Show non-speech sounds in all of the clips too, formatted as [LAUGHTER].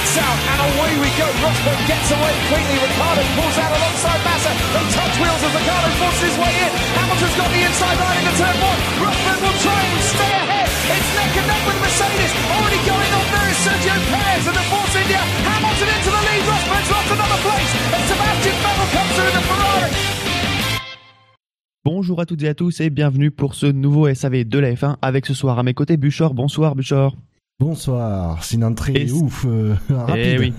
lights out, and away we go. Rosberg gets away quickly. Ricardo pulls out alongside Massa. They touch wheels as Ricardo forces his way in. Hamilton's got the inside line into turn one. Rosberg will try and stay ahead. It's neck and neck with Mercedes. Already going on there is Sergio Perez and the Force India. Hamilton into the lead. Rosberg's lost another place. And Sebastian Vettel comes through the Ferrari. Bonjour à toutes et à tous et bienvenue pour ce nouveau SAV de la F1 avec ce soir à mes côtés Buchor. Bonsoir Buchor. Bonsoir, c'est une entrée Et- ouf, euh, [LAUGHS] rapide. Eh oui.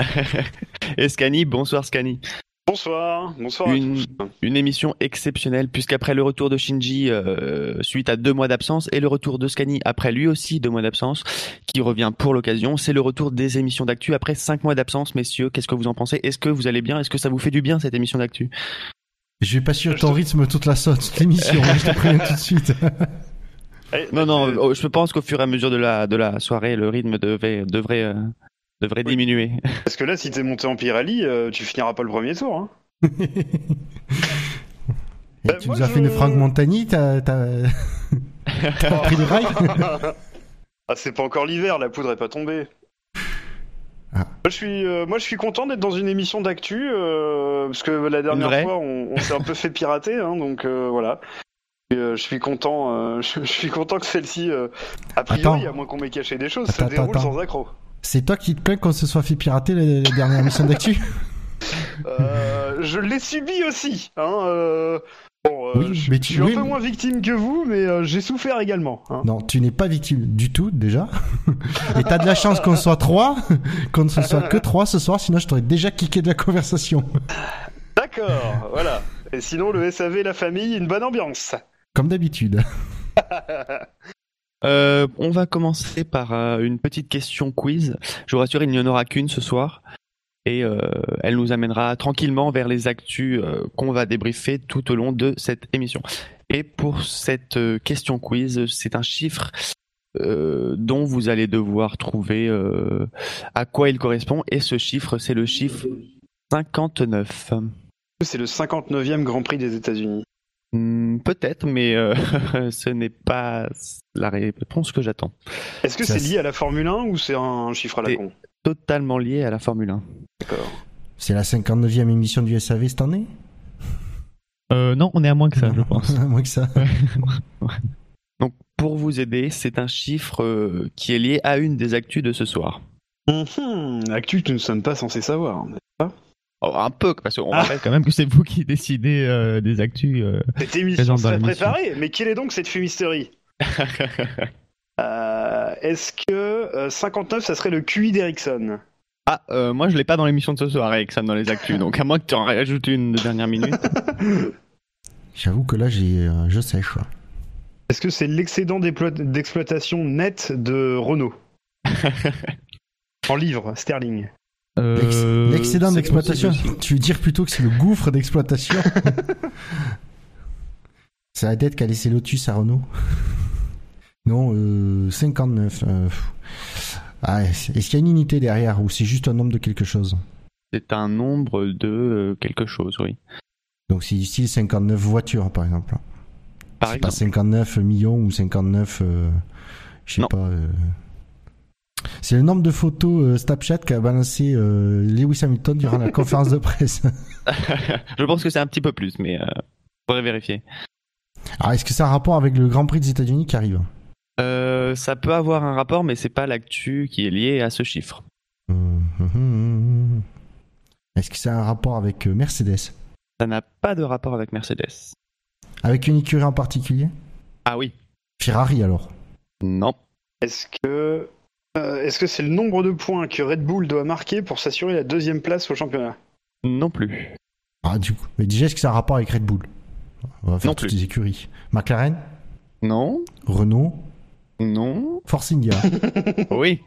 [LAUGHS] et Scani, bonsoir Scani. Bonsoir, bonsoir Une, à tous. une émission exceptionnelle puisqu'après le retour de Shinji euh, suite à deux mois d'absence et le retour de Scani après lui aussi deux mois d'absence qui revient pour l'occasion, c'est le retour des émissions d'actu après cinq mois d'absence messieurs. Qu'est-ce que vous en pensez? Est-ce que vous allez bien? Est-ce que ça vous fait du bien cette émission d'actu? Je vais pas suivre ton te- rythme toute la saute, toute l'émission, hein, je te préviens tout de suite. [LAUGHS] Eh, Non non, euh, oh, je pense qu'au fur et à mesure de la de la soirée, le rythme devait devrait euh, devrait Oui. diminuer. [LAUGHS] Parce que là, si t'es monté en Pirelli, euh, tu finiras pas le premier tour. Hein. [LAUGHS] Et Ben, tu moi, nous as je- fait une Franck Montagny, t'as t'as- [LAUGHS] t'as pris le rail? Ah, c'est pas encore l'hiver, la poudre est pas tombée. Ah. Moi, je suis, euh, moi, je suis content d'être dans une émission d'actu euh, parce que la dernière fois, on, on s'est un peu fait pirater, hein, donc euh, voilà. Et, euh, je suis content, euh, [LAUGHS] je, je suis content que celle-ci, euh, a priori, Attends. à moins qu'on m'ait caché des choses, se Attends, déroule attends. sans accroc. C'est toi qui te plains qu'on se soit fait pirater la, la dernière émission d'actu [LAUGHS] Euh, je l'ai subi aussi. Hein, bon, Oui, je, mais je tu- suis oui, un peu mais- moins victime que vous, mais j'ai souffert également. hein. Non, tu n'es pas victime du tout, déjà. Et t'as de la chance qu'on soit trois, [LAUGHS] qu'on ne soit que trois ce soir, sinon je t'aurais déjà kické de la conversation. D'accord, voilà. Et sinon, le SAV, la famille, une bonne ambiance. Comme d'habitude. [LAUGHS] Euh, on va commencer par euh, une petite question quiz. Je vous rassure, il n'y en aura qu'une ce soir. Et euh, elle nous amènera tranquillement vers les actus euh, qu'on va débriefer tout au long de cette émission. Et pour cette euh, question quiz, c'est un chiffre euh, dont vous allez devoir trouver euh, à quoi il correspond. Et ce chiffre, c'est le chiffre 59. C'est le 59e Grand Prix des États-Unis. Hmm, Peut-être, mais euh, [LAUGHS] ce n'est pas la réponse que j'attends. Est-ce que c'est lié à la Formule 1 ou c'est un chiffre à la C'est- con Totalement lié à la Formule 1. D'accord. C'est la 59e émission du SAV cette année? Euh, non, on est à moins que ça, je pense. [LAUGHS] Moins que ça. [LAUGHS] Donc, pour vous aider, c'est un chiffre euh, qui est lié à une des actus de ce soir. Mhm, Actu que nous ne sommes pas censés savoir. Oh, un peu, parce qu'on Ah. rappelle quand même que c'est vous qui décidez euh, des actus. euh. Cette émission serait préparée, mais quelle est donc cette fumisterie [LAUGHS] Euh, Est-ce que euh, 59, ça serait le QI d'Ericsson? Ah, euh, moi je l'ai pas dans l'émission de ce soir, Alexandre, dans les actus, donc à moins que tu en rajoutes une de dernière minute. [LAUGHS] J'avoue que là, j'ai, euh, je sèche. Est-ce que c'est l'excédent d'exploitation net de Renault? [LAUGHS] En livres sterling. Euh, L'excédent c'est d'exploitation, tu veux dire plutôt que c'est le gouffre d'exploitation [LAUGHS] C'est la dette qu'a laissé Lotus à Renault Non, euh, 59. euh, pff. Ah, est-ce qu'il y a une unité derrière ou c'est juste un nombre de quelque chose? C'est un nombre de euh, quelque chose, oui. Donc c'est ici 59 voitures par exemple. Par C'est pas exemple. 59 millions ou 59, euh, je sais pas. C'est le nombre de photos euh, Snapchat qu'a balancé euh, Lewis Hamilton durant la conférence de presse. [LAUGHS] [LAUGHS] je pense que c'est un petit peu plus, mais euh, faudrait vérifier. Alors est-ce que ça a un rapport avec le Grand Prix des États-Unis qui arrive Euh, ça peut avoir un rapport, mais c'est pas l'actu qui est lié à ce chiffre. Hum, hum, hum. Est-ce que ça a un rapport avec euh, Mercedes Ça n'a pas de rapport avec Mercedes. Avec une écurie en particulier Ah oui. Ferrari alors Non. Est-ce que est-ce que c'est le nombre de points que Red Bull doit marquer pour s'assurer la deuxième place au championnat? Non plus. Ah du coup. Mais déjà est-ce que ça a un rapport avec Red Bull On va faire Non toutes plus. les écuries. McLaren? Non. Renault? Non. Force India. [LAUGHS] oui.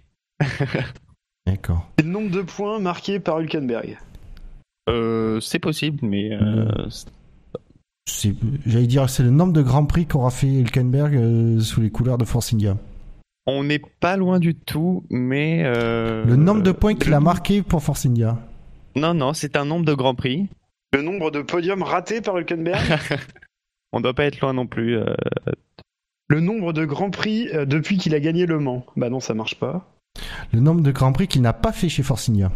D'accord. C'est le nombre de points marqués par Hülkenberg? Euh, c'est possible, mais euh, C'est- J'allais dire, c'est le nombre de grands prix qu'aura fait Hülkenberg euh, sous les couleurs de Force India. On n'est pas loin du tout, mais euh, Le nombre de points qu'il a marqué pour Force India. Non, non, c'est un nombre de grands prix. Le nombre de podiums ratés par Hülkenberg. [LAUGHS] On doit pas être loin non plus. euh, le nombre de grands prix euh, depuis qu'il a gagné Le Mans. Bah non, ça marche pas. Le nombre de Grands Prix qu'il n'a pas fait chez Force India.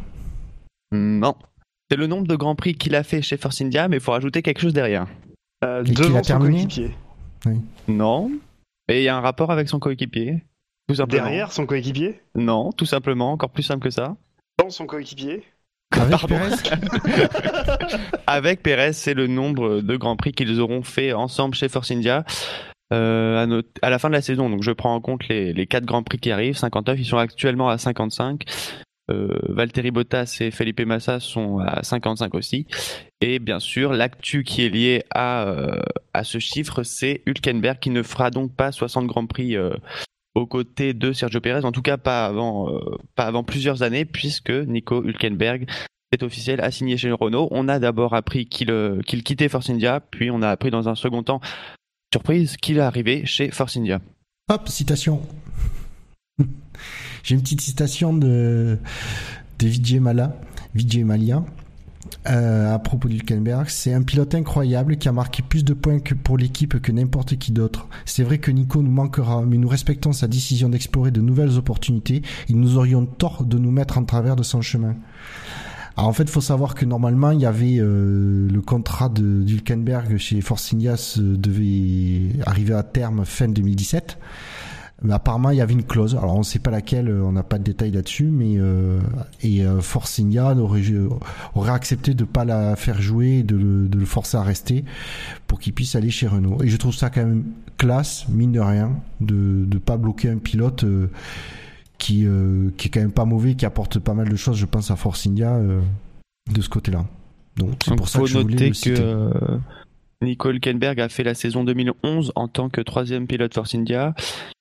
Non. C'est le nombre de Grands Prix qu'il a fait chez Force India, mais il faut rajouter quelque chose derrière. Euh, Et qu'il devant a son terminé coéquipier. Non. Et il y a un rapport avec son coéquipier. Tout simplement. Derrière son coéquipier? Non, tout simplement, encore plus simple que ça. Dans son coéquipier? Avec Perez, [LAUGHS] c'est le nombre de Grands Prix qu'ils auront fait ensemble chez Force India euh, à, notre- à la fin de la saison. Donc je prends en compte les, les 4 Grands Prix qui arrivent, 59, ils sont actuellement à 55. Euh, Valtteri Bottas et Felipe Massa sont à 55 aussi. Et bien sûr, l'actu qui est lié à, euh, à ce chiffre, c'est Hülkenberg qui ne fera donc pas 60 Grands Prix euh, aux côtés de Sergio Perez, en tout cas pas avant, euh, pas avant plusieurs années, puisque Nico Hülkenberg c'est officiel, a signé chez Renault. On a d'abord appris qu'il euh, qu'il quittait Force India, puis on a appris dans un second temps, surprise, qu'il est arrivé chez Force India. Hop, citation. [LAUGHS] J'ai une petite citation de, de Vijay Mala, Vijay Malia, euh, à propos d'Hülkenberg. C'est un pilote incroyable qui a marqué plus de points que pour l'équipe que n'importe qui d'autre. C'est vrai que Nico nous manquera, mais nous respectons sa décision d'explorer de nouvelles opportunités et nous aurions tort de nous mettre en travers de son chemin. Alors en fait, faut savoir que normalement, il y avait euh, le contrat de d'Hülkenberg chez Force India se devait arriver à terme fin 2017. Mais apparemment, il y avait une clause. Alors, on ne sait pas laquelle, euh, on n'a pas de détails là-dessus, mais euh, et euh, Force India aurait, aurait accepté de pas la faire jouer, de le, de le forcer à rester pour qu'il puisse aller chez Renault. Et je trouve ça quand même classe, mine de rien, de ne pas bloquer un pilote euh, qui euh, qui est quand même pas mauvais, qui apporte pas mal de choses, je pense à Force India euh, de ce côté-là. Donc c'est pour ça que je voulais le que citer. Nico Hülkenberg a fait la saison 2011 en tant que troisième pilote Force India,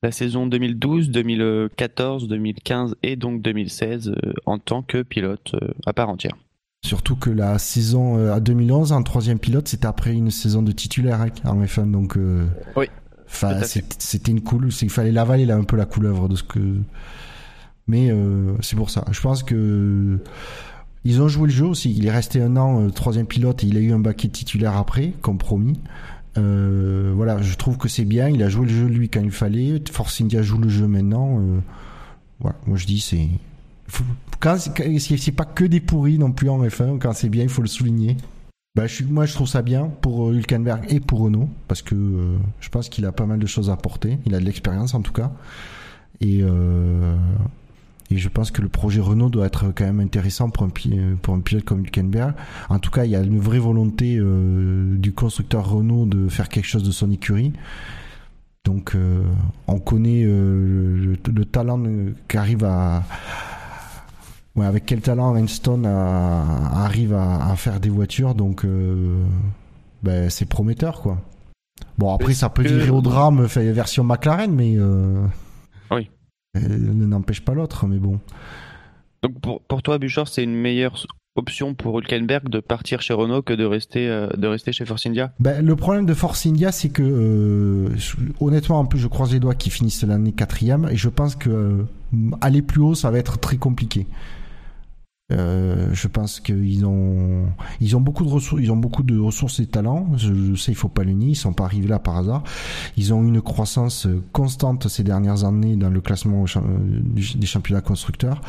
la saison 2012, 2014, 2015 et donc 2016 euh, en tant que pilote euh, à part entière. Surtout que la saison euh, à 2011 en troisième pilote, c'était après une saison de titulaire hein, en F1, donc euh, Oui, enfin, c'était une cool, qu'il fallait l'avaler là un peu la couleuvre de ce que. Mais euh, c'est pour ça. Je pense que ils ont joué le jeu aussi. Il est resté un an euh, troisième pilote et il a eu un baquet titulaire après, comme promis. Euh, voilà, je trouve que c'est bien. Il a joué le jeu lui quand il fallait. Force India joue le jeu maintenant. Euh, voilà, moi je dis c'est c'est- pas que des pourris non plus en F1 quand c'est bien il faut le souligner bah, moi je trouve ça bien pour euh, Hülkenberg et pour Renault parce que je pense qu'il a pas mal de choses à apporter il a de l'expérience en tout cas et euh, et je pense que le projet Renault doit être quand même intéressant pour un, pour un pilote comme Hülkenberg. En tout cas, il y a une vraie volonté euh, du constructeur Renault de faire quelque chose de son écurie. Donc, euh, on connaît euh, le, le talent qu'arrive à. Ouais, avec quel talent Einstein a- arrive à, à faire des voitures, donc ben, c'est prometteur, quoi. Bon, après, ça peut virer au drame, version McLaren, mais. Ne n'empêche pas l'autre, mais bon. Donc pour, pour toi, Buchor, c'est une meilleure option pour Hülkenberg de partir chez Renault que de rester, euh, de rester chez Force India? Ben, le problème de Force India, c'est que euh, honnêtement, un peu, je croise les doigts qu'ils finissent l'année quatrième, et je pense que euh, aller plus haut, ça va être très compliqué. Euh, je pense qu'ils ont ils ont beaucoup de ressources ils ont beaucoup de ressources et talents. Je, sais il faut pas le nier ils sont pas arrivés là par hasard. Ils ont une croissance constante ces dernières années dans le classement euh, des championnats constructeurs.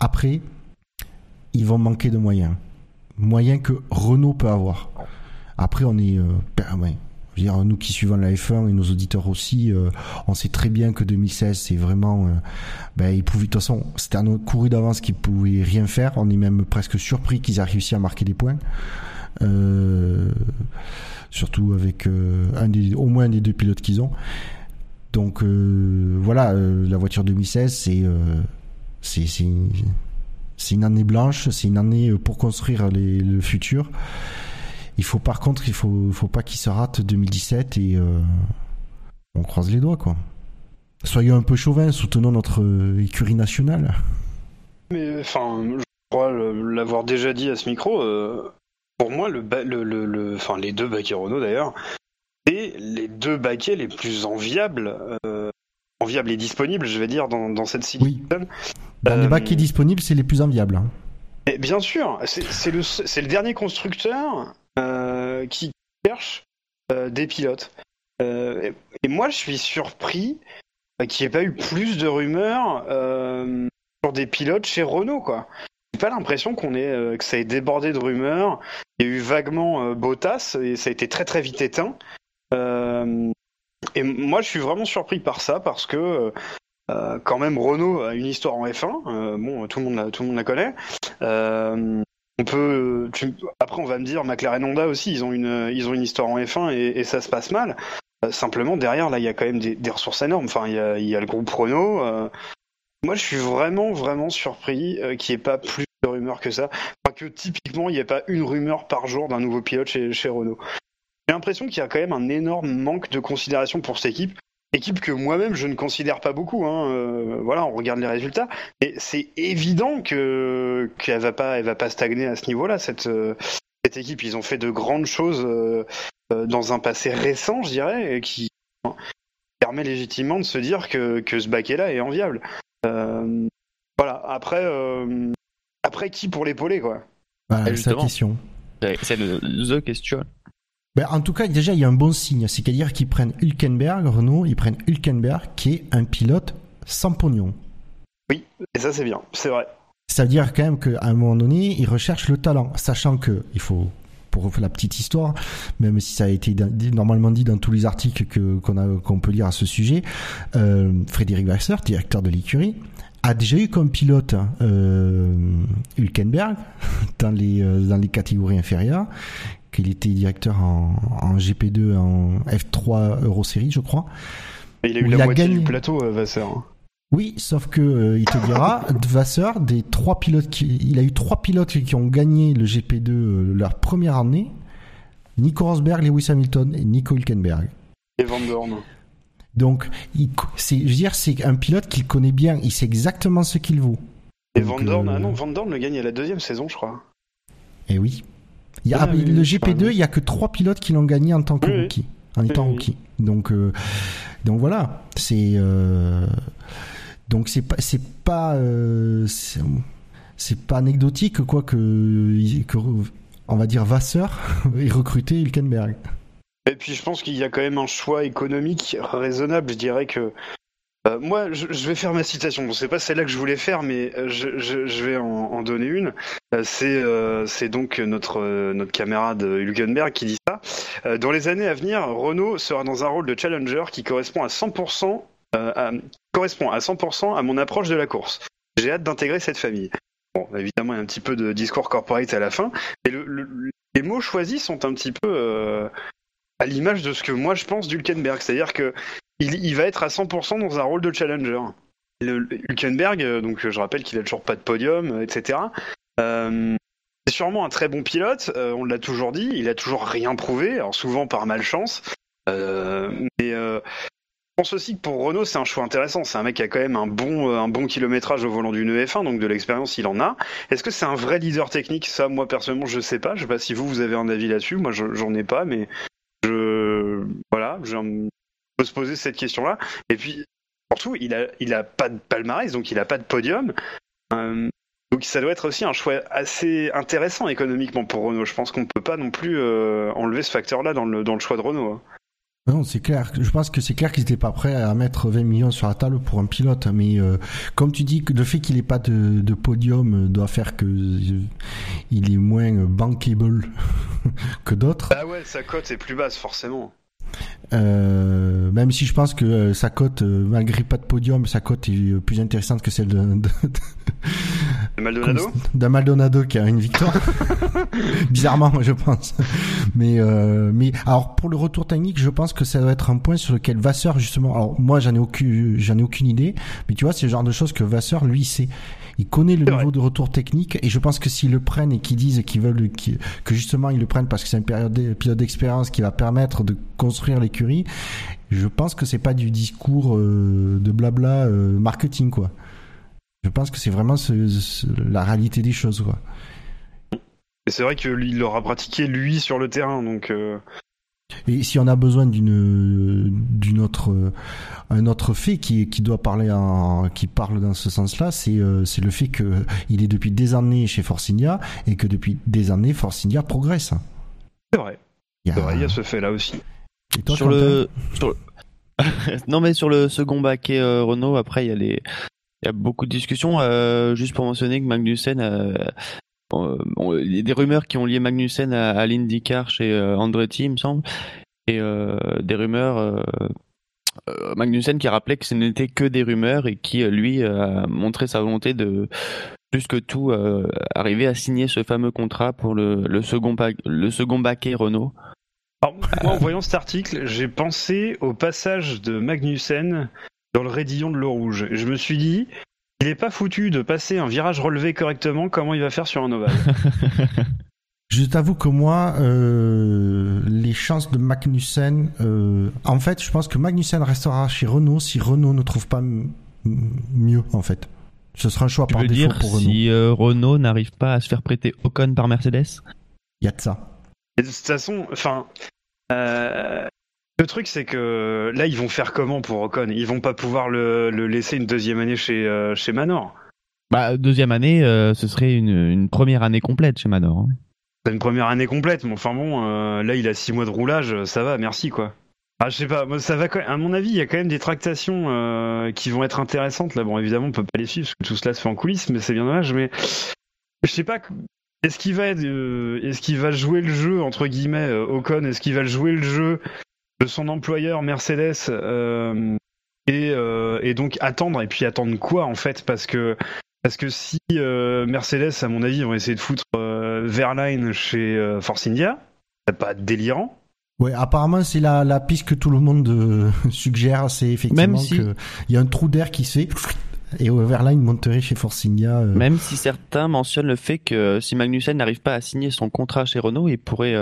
Après ils vont manquer de moyens. Moyens que Renault peut avoir. Après, on est, euh. Dire, nous qui suivons la F1 et nos auditeurs aussi, euh, on sait très bien que 2016, c'est vraiment, euh, ben, ils pouvaient, de toute façon, c'était notre couru d'avance qu'ils pouvaient rien faire. On est même presque surpris qu'ils aient réussi à marquer des points. Euh, surtout avec un des, au moins un des deux pilotes qu'ils ont. Donc voilà, la voiture 2016, c'est c'est une année blanche, c'est une année pour construire le futur. Il faut par contre, il faut, faut pas qu'il se rate 2017 et euh, on croise les doigts quoi. Soyons un peu chauvins, soutenons notre euh, écurie nationale. Mais enfin, je crois l'avoir déjà dit à ce micro. euh, pour moi, le, ba- le, le, le- enfin, les deux baquets Renault d'ailleurs, c'est les deux baquets les plus enviables, enviables et disponibles, je vais dire, dans, dans cette Oui. season. Dans les Euh, qui disponibles, c'est les plus enviables. hein. Bien sûr, c'est le, dernier constructeur qui cherche euh, des pilotes. Euh, et, et moi, je suis surpris euh, qu'il n'y ait pas eu plus de rumeurs euh, sur des pilotes chez Renault, quoi. J'ai pas l'impression qu'on est euh, que ça ait débordé de rumeurs. Il y a eu vaguement euh, Bottas et ça a été très très vite éteint. Euh, et moi, je suis vraiment surpris par ça parce que euh, quand même Renault a une histoire en F1. bon, tout le monde la, tout le monde la connaît. On peut. tu- après, on va me dire McLaren Honda aussi. Ils ont une ils ont une histoire en F1 et, ça se passe mal. Euh, simplement derrière là, il y a quand même des, ressources énormes. Enfin, il y a, y a le groupe Renault. euh, moi, je suis vraiment, vraiment surpris euh, qu'il n'y ait pas plus de rumeurs que ça. Enfin, que typiquement, il n'y ait pas une rumeur par jour d'un nouveau pilote chez, chez Renault. J'ai l'impression qu'il y a quand même un énorme manque de considération pour cette équipe. Équipe que moi-même, je ne considère pas beaucoup. Hein. euh, voilà, on regarde les résultats. Mais c'est évident que qu'elle va pas, elle va pas stagner à ce niveau-là. Cette, euh, cette équipe, ils ont fait de grandes choses euh, dans un passé récent, je dirais, et qui permet légitimement de se dire que, que ce baquet-là est enviable. Euh, voilà, après, euh, après qui pour l'épauler, quoi? Bah, Et c'est la justement. question. C'est the question. Ben, en tout cas, déjà, il y a un bon signe. C'est-à-dire qu'ils prennent Hülkenberg, Renault, ils prennent Hülkenberg, qui est un pilote sans pognon. Et ça, c'est bien, c'est vrai. Ça veut dire quand même qu'à un moment donné, ils recherchent le talent, sachant que, il faut, pour la petite histoire, même si ça a été normalement dit dans tous les articles que, qu'on, a, qu'on peut lire à ce sujet, euh, Frédéric Vasseur, directeur de l'écurie, a déjà eu comme pilote euh, Hülkenberg [LAUGHS] dans les, euh, dans les catégories inférieures, qu'il était directeur en, en GP2, en F3 Eurosérie, je crois. Et il a eu la il a moitié gagné. du plateau, euh, Vasseur. Oui, sauf que euh, il te dira, [LAUGHS] Vasseur, des trois pilotes, qui, il a eu trois pilotes qui ont gagné le GP2 euh, leur première année. Nico Rosberg, Lewis Hamilton et Nico Hülkenberg. Et Van Dorn. Donc, il, c'est, je veux dire, c'est un pilote qu'il connaît bien, il sait exactement ce qu'il vaut. Et Donc, Van Dorn, euh, ah non, Van Dorn le gagne à la deuxième saison, je crois. Eh oui. Il y a, Ah, oui, le oui, GP2, pardon. il y a que trois pilotes qui l'ont gagné en tant que Oui, oui. rookie, en étant Oui, rookie. Donc, euh, donc voilà, c'est euh, donc c'est pas c'est pas euh, c'est c'est pas anecdotique quoi que, que on va dire Vasseur [LAUGHS] ait recruté Hülkenberg. Et puis je pense qu'il y a quand même un choix économique raisonnable. Je dirais que euh, moi, je, vais faire ma citation. Bon, c'est pas celle-là que je voulais faire, mais euh, je, vais en, donner une. Euh, c'est donc notre camarade Hülkenberg qui dit ça. Dans les années à venir, Renault sera dans un rôle de challenger qui correspond à 100% euh, à, correspond à 100% à mon approche de la course. J'ai hâte d'intégrer cette famille. Bon, évidemment, il y a un petit peu de discours corporate à la fin, mais le- le- les mots choisis sont un petit peu à l'image de ce que moi je pense d'Hülkenberg. C'est-à-dire que il, il va être à 100% dans un rôle de challenger. Le, Hülkenberg, euh, donc euh, je rappelle qu'il a toujours pas de podium, euh, etc. Euh, c'est sûrement un très bon pilote, euh, on l'a toujours dit, il a toujours rien prouvé, alors souvent par malchance. Euh, mais je pense aussi que pour Renault, c'est un choix intéressant. C'est un mec qui a quand même un bon, un bon kilométrage au volant d'une EF1, donc de l'expérience, il en a. Est-ce que c'est un vrai leader technique? Ça, moi, personnellement, je sais pas. Je sais pas si vous, vous avez un avis là-dessus. Moi, je- j'en ai pas, mais je. Voilà, je on peut se poser cette question-là. Et puis, surtout, il a, il a pas de palmarès, donc il a pas de podium. Euh, donc ça doit être aussi un choix assez intéressant économiquement pour Renault. Je pense qu'on peut pas non plus euh, enlever ce facteur-là dans le, dans le choix de Renault. hein. Non, c'est clair. Je pense que c'est clair qu'ils n'étaient pas prêts à mettre 20 millions sur la table pour un pilote. Mais euh, comme tu dis, que le fait qu'il n'ait pas de, de podium doit faire que euh, il est moins bankable [LAUGHS] que d'autres. Bah ouais, sa cote est plus basse forcément. Euh, même si je pense que euh, sa cote, euh, malgré pas de podium, sa cote est plus intéressante que celle de- Le Maldonado qui a une victoire. [LAUGHS] Bizarrement, je pense. Mais euh, mais alors pour le retour technique, je pense que ça doit être un point sur lequel Vasseur justement. Alors moi, j'en ai aucune j'en ai aucune idée, mais tu vois, c'est le genre de choses que Vasseur lui sait. Il connaît le niveau vrai. de retour technique et je pense que s'ils le prennent et qu'ils disent qu'ils veulent que justement ils le prennent parce que c'est un période pilote d'expérience qui va permettre de construire l'écurie, je pense que c'est pas du discours euh, de blabla euh, marketing quoi. Je pense que c'est vraiment ce- ce- la réalité des choses quoi. Et c'est vrai qu'il l'aura pratiqué lui sur le terrain, donc euh, Et si on a besoin d'une d'une autre un autre fait qui qui doit parler en, qui parle dans ce sens-là, c'est euh, c'est le fait que il est depuis des années chez Forcinia et que depuis des années Forcinia progresse. c'est vrai. Il y a- C'est vrai, il y a ce fait-là aussi. Et toi, sur Quentin? le, sur le- [LAUGHS] non mais sur le second baquet euh, Renault, après il y a les Il y a beaucoup de discussions. juste pour mentionner que Magnussen, il y a des rumeurs qui ont lié Magnussen à, à l'IndyCar chez Andretti, il me semble, et des rumeurs euh, Magnussen qui rappelait que ce n'était que des rumeurs et qui, euh, lui, a montré sa volonté de, plus que tout, euh, arriver à signer ce fameux contrat pour le, le second, le second baquet Renault. moi, en voyant cet article, j'ai pensé au passage de Magnussen dans le raidillon de l'eau rouge. Je me suis dit, il n'est pas foutu de passer un virage relevé correctement, comment il va faire sur un ovale? [LAUGHS] Je t'avoue que moi, euh, les chances de Magnussen, euh, en fait, je pense que Magnussen restera chez Renault si Renault ne trouve pas mieux, en fait. Ce sera un choix tu par veux défaut dire pour Renault. Si euh, Renault n'arrive pas à se faire prêter Ocon par Mercedes? Il y a de ça. de toute façon, enfin, le truc c'est que là, ils vont faire comment pour Ocon? Ils vont pas pouvoir le, laisser une deuxième année chez, chez Manor. Bah, deuxième année, ce serait une, une, première année complète chez Manor. Hein. C'est une première année complète, mais enfin bon, euh, là il a six mois de roulage, ça va, merci quoi. Ah, je sais pas, ça va. À mon avis, il y a quand même des tractations euh, qui vont être intéressantes. Là, bon, évidemment, on peut pas les suivre parce que tout cela se fait en coulisses, mais c'est bien dommage. Mais je sais pas. Est-ce qu'il va, euh, est-ce qu'il va jouer le jeu entre guillemets Ocon? Est-ce qu'il va jouer le jeu de son employeur Mercedes et, et donc attendre et puis attendre quoi en fait? Parce que parce que si Mercedes, à mon avis, vont essayer de foutre Verline chez euh, Force India. C'est pas délirant. Ouais, apparemment c'est la, la piste que tout le monde euh, [LAUGHS] suggère, c'est effectivement qu'il y a un trou d'air qui se fait [LAUGHS] et Verline monterait chez Force India. Euh. Même si certains mentionnent le fait que si Magnussen n'arrive pas à signer son contrat chez Renault, il pourrait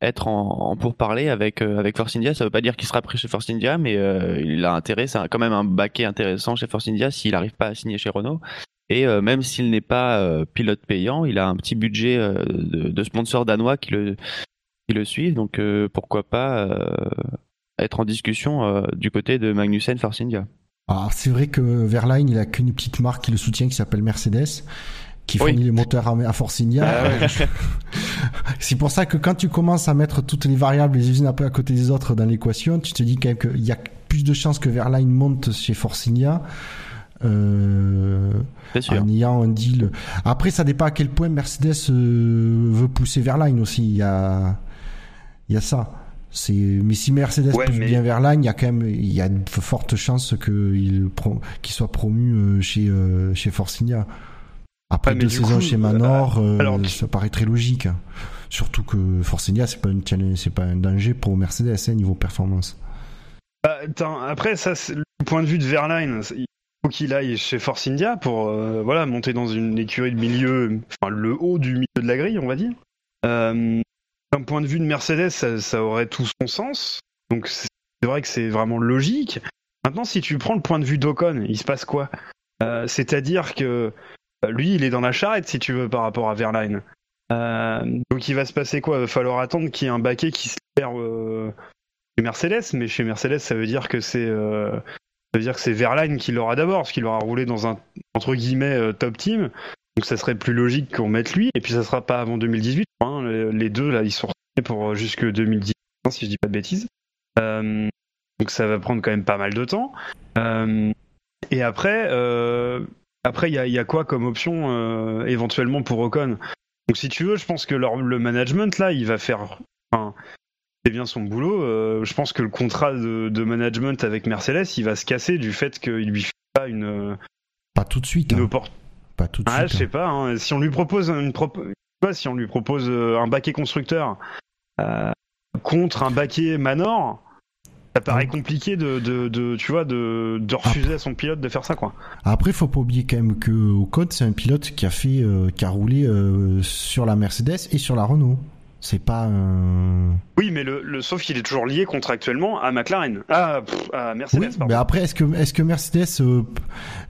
être en, en pourparler avec avec Force India. Ça veut pas dire qu'il sera pris chez Force India, mais il a intérêt. C'est quand même un baquet intéressant chez Force India s'il n'arrive pas à signer chez Renault. Et euh, même s'il n'est pas euh, pilote payant, il a un petit budget euh, de, sponsors danois qui le, qui le suivent. Donc pourquoi pas être en discussion du côté de Magnussen Force India. Alors c'est vrai que Verline, il a qu'une petite marque qui le soutient qui s'appelle Mercedes qui fournit les moteurs à, Force India. Ah [LAUGHS] c'est pour ça que quand tu commences à mettre toutes les variables les unes après à côté des autres dans l'équation, tu te dis quand même qu'il y a plus de chances que Verline monte chez Force India euh, en ayant un deal. Après, ça dépend à quel point Mercedes euh, veut pousser Verline aussi. Il y a, il y a ça. C'est, mais si Mercedes pousse bien Verline, il y a quand même, il y a de fortes chances qu'il, soit promu euh, chez, euh, chez Forcinia. Après deux saisons chez Manor, alors, ça paraît très logique. Surtout que Forcinia, c'est pas c'est pas un danger pour Mercedes hein, niveau performance. Bah, après, ça, le point de vue de Verline, qu'il aille chez Force India pour euh, voilà monter dans une écurie de milieu, enfin le haut du milieu de la grille, on va dire. Euh, d'un point de vue de Mercedes, ça, aurait tout son sens. Donc c'est vrai que c'est vraiment logique. Maintenant, si tu prends le point de vue d'Ocon, il se passe quoi? Euh, C'est-à-dire que lui, il est dans la charrette, si tu veux, par rapport à Verline. donc il va se passer quoi? Il va falloir attendre qu'il y ait un baquet qui se perd chez Mercedes, mais chez Mercedes, ça veut dire que c'est ça veut dire que c'est Verline qui l'aura d'abord, parce qu'il aura roulé dans un entre guillemets euh, top team. Donc ça serait plus logique qu'on mette lui, et puis ça sera pas avant 2018. Hein. Les deux là, ils sont pour euh, jusque 2018, hein, si je dis pas de bêtises. Euh, donc ça va prendre quand même pas mal de temps. et après, après il y a, quoi comme option éventuellement pour Ocon? Donc si tu veux, je pense que le management là, il va faire bien son boulot, euh, je pense que le contrat de, management avec Mercedes, il va se casser du fait qu'il lui fait pas une. Pas tout de suite. Hein. Pas tout de ah, suite. je sais hein. pas. Hein. Si on lui propose une si on lui propose euh, un baquet constructeur euh, contre un baquet Manor, ça paraît compliqué de, de, tu vois, de, de refuser à son pilote de faire ça, quoi. Après, faut pas oublier quand même que Ocon, c'est un pilote qui a fait, qui a roulé sur la Mercedes et sur la Renault. C'est pas un... Oui, mais le, sauf qu'il est toujours lié contractuellement à McLaren, à, à Mercedes. Oui, mais après, est-ce que est-ce que Mercedes, euh,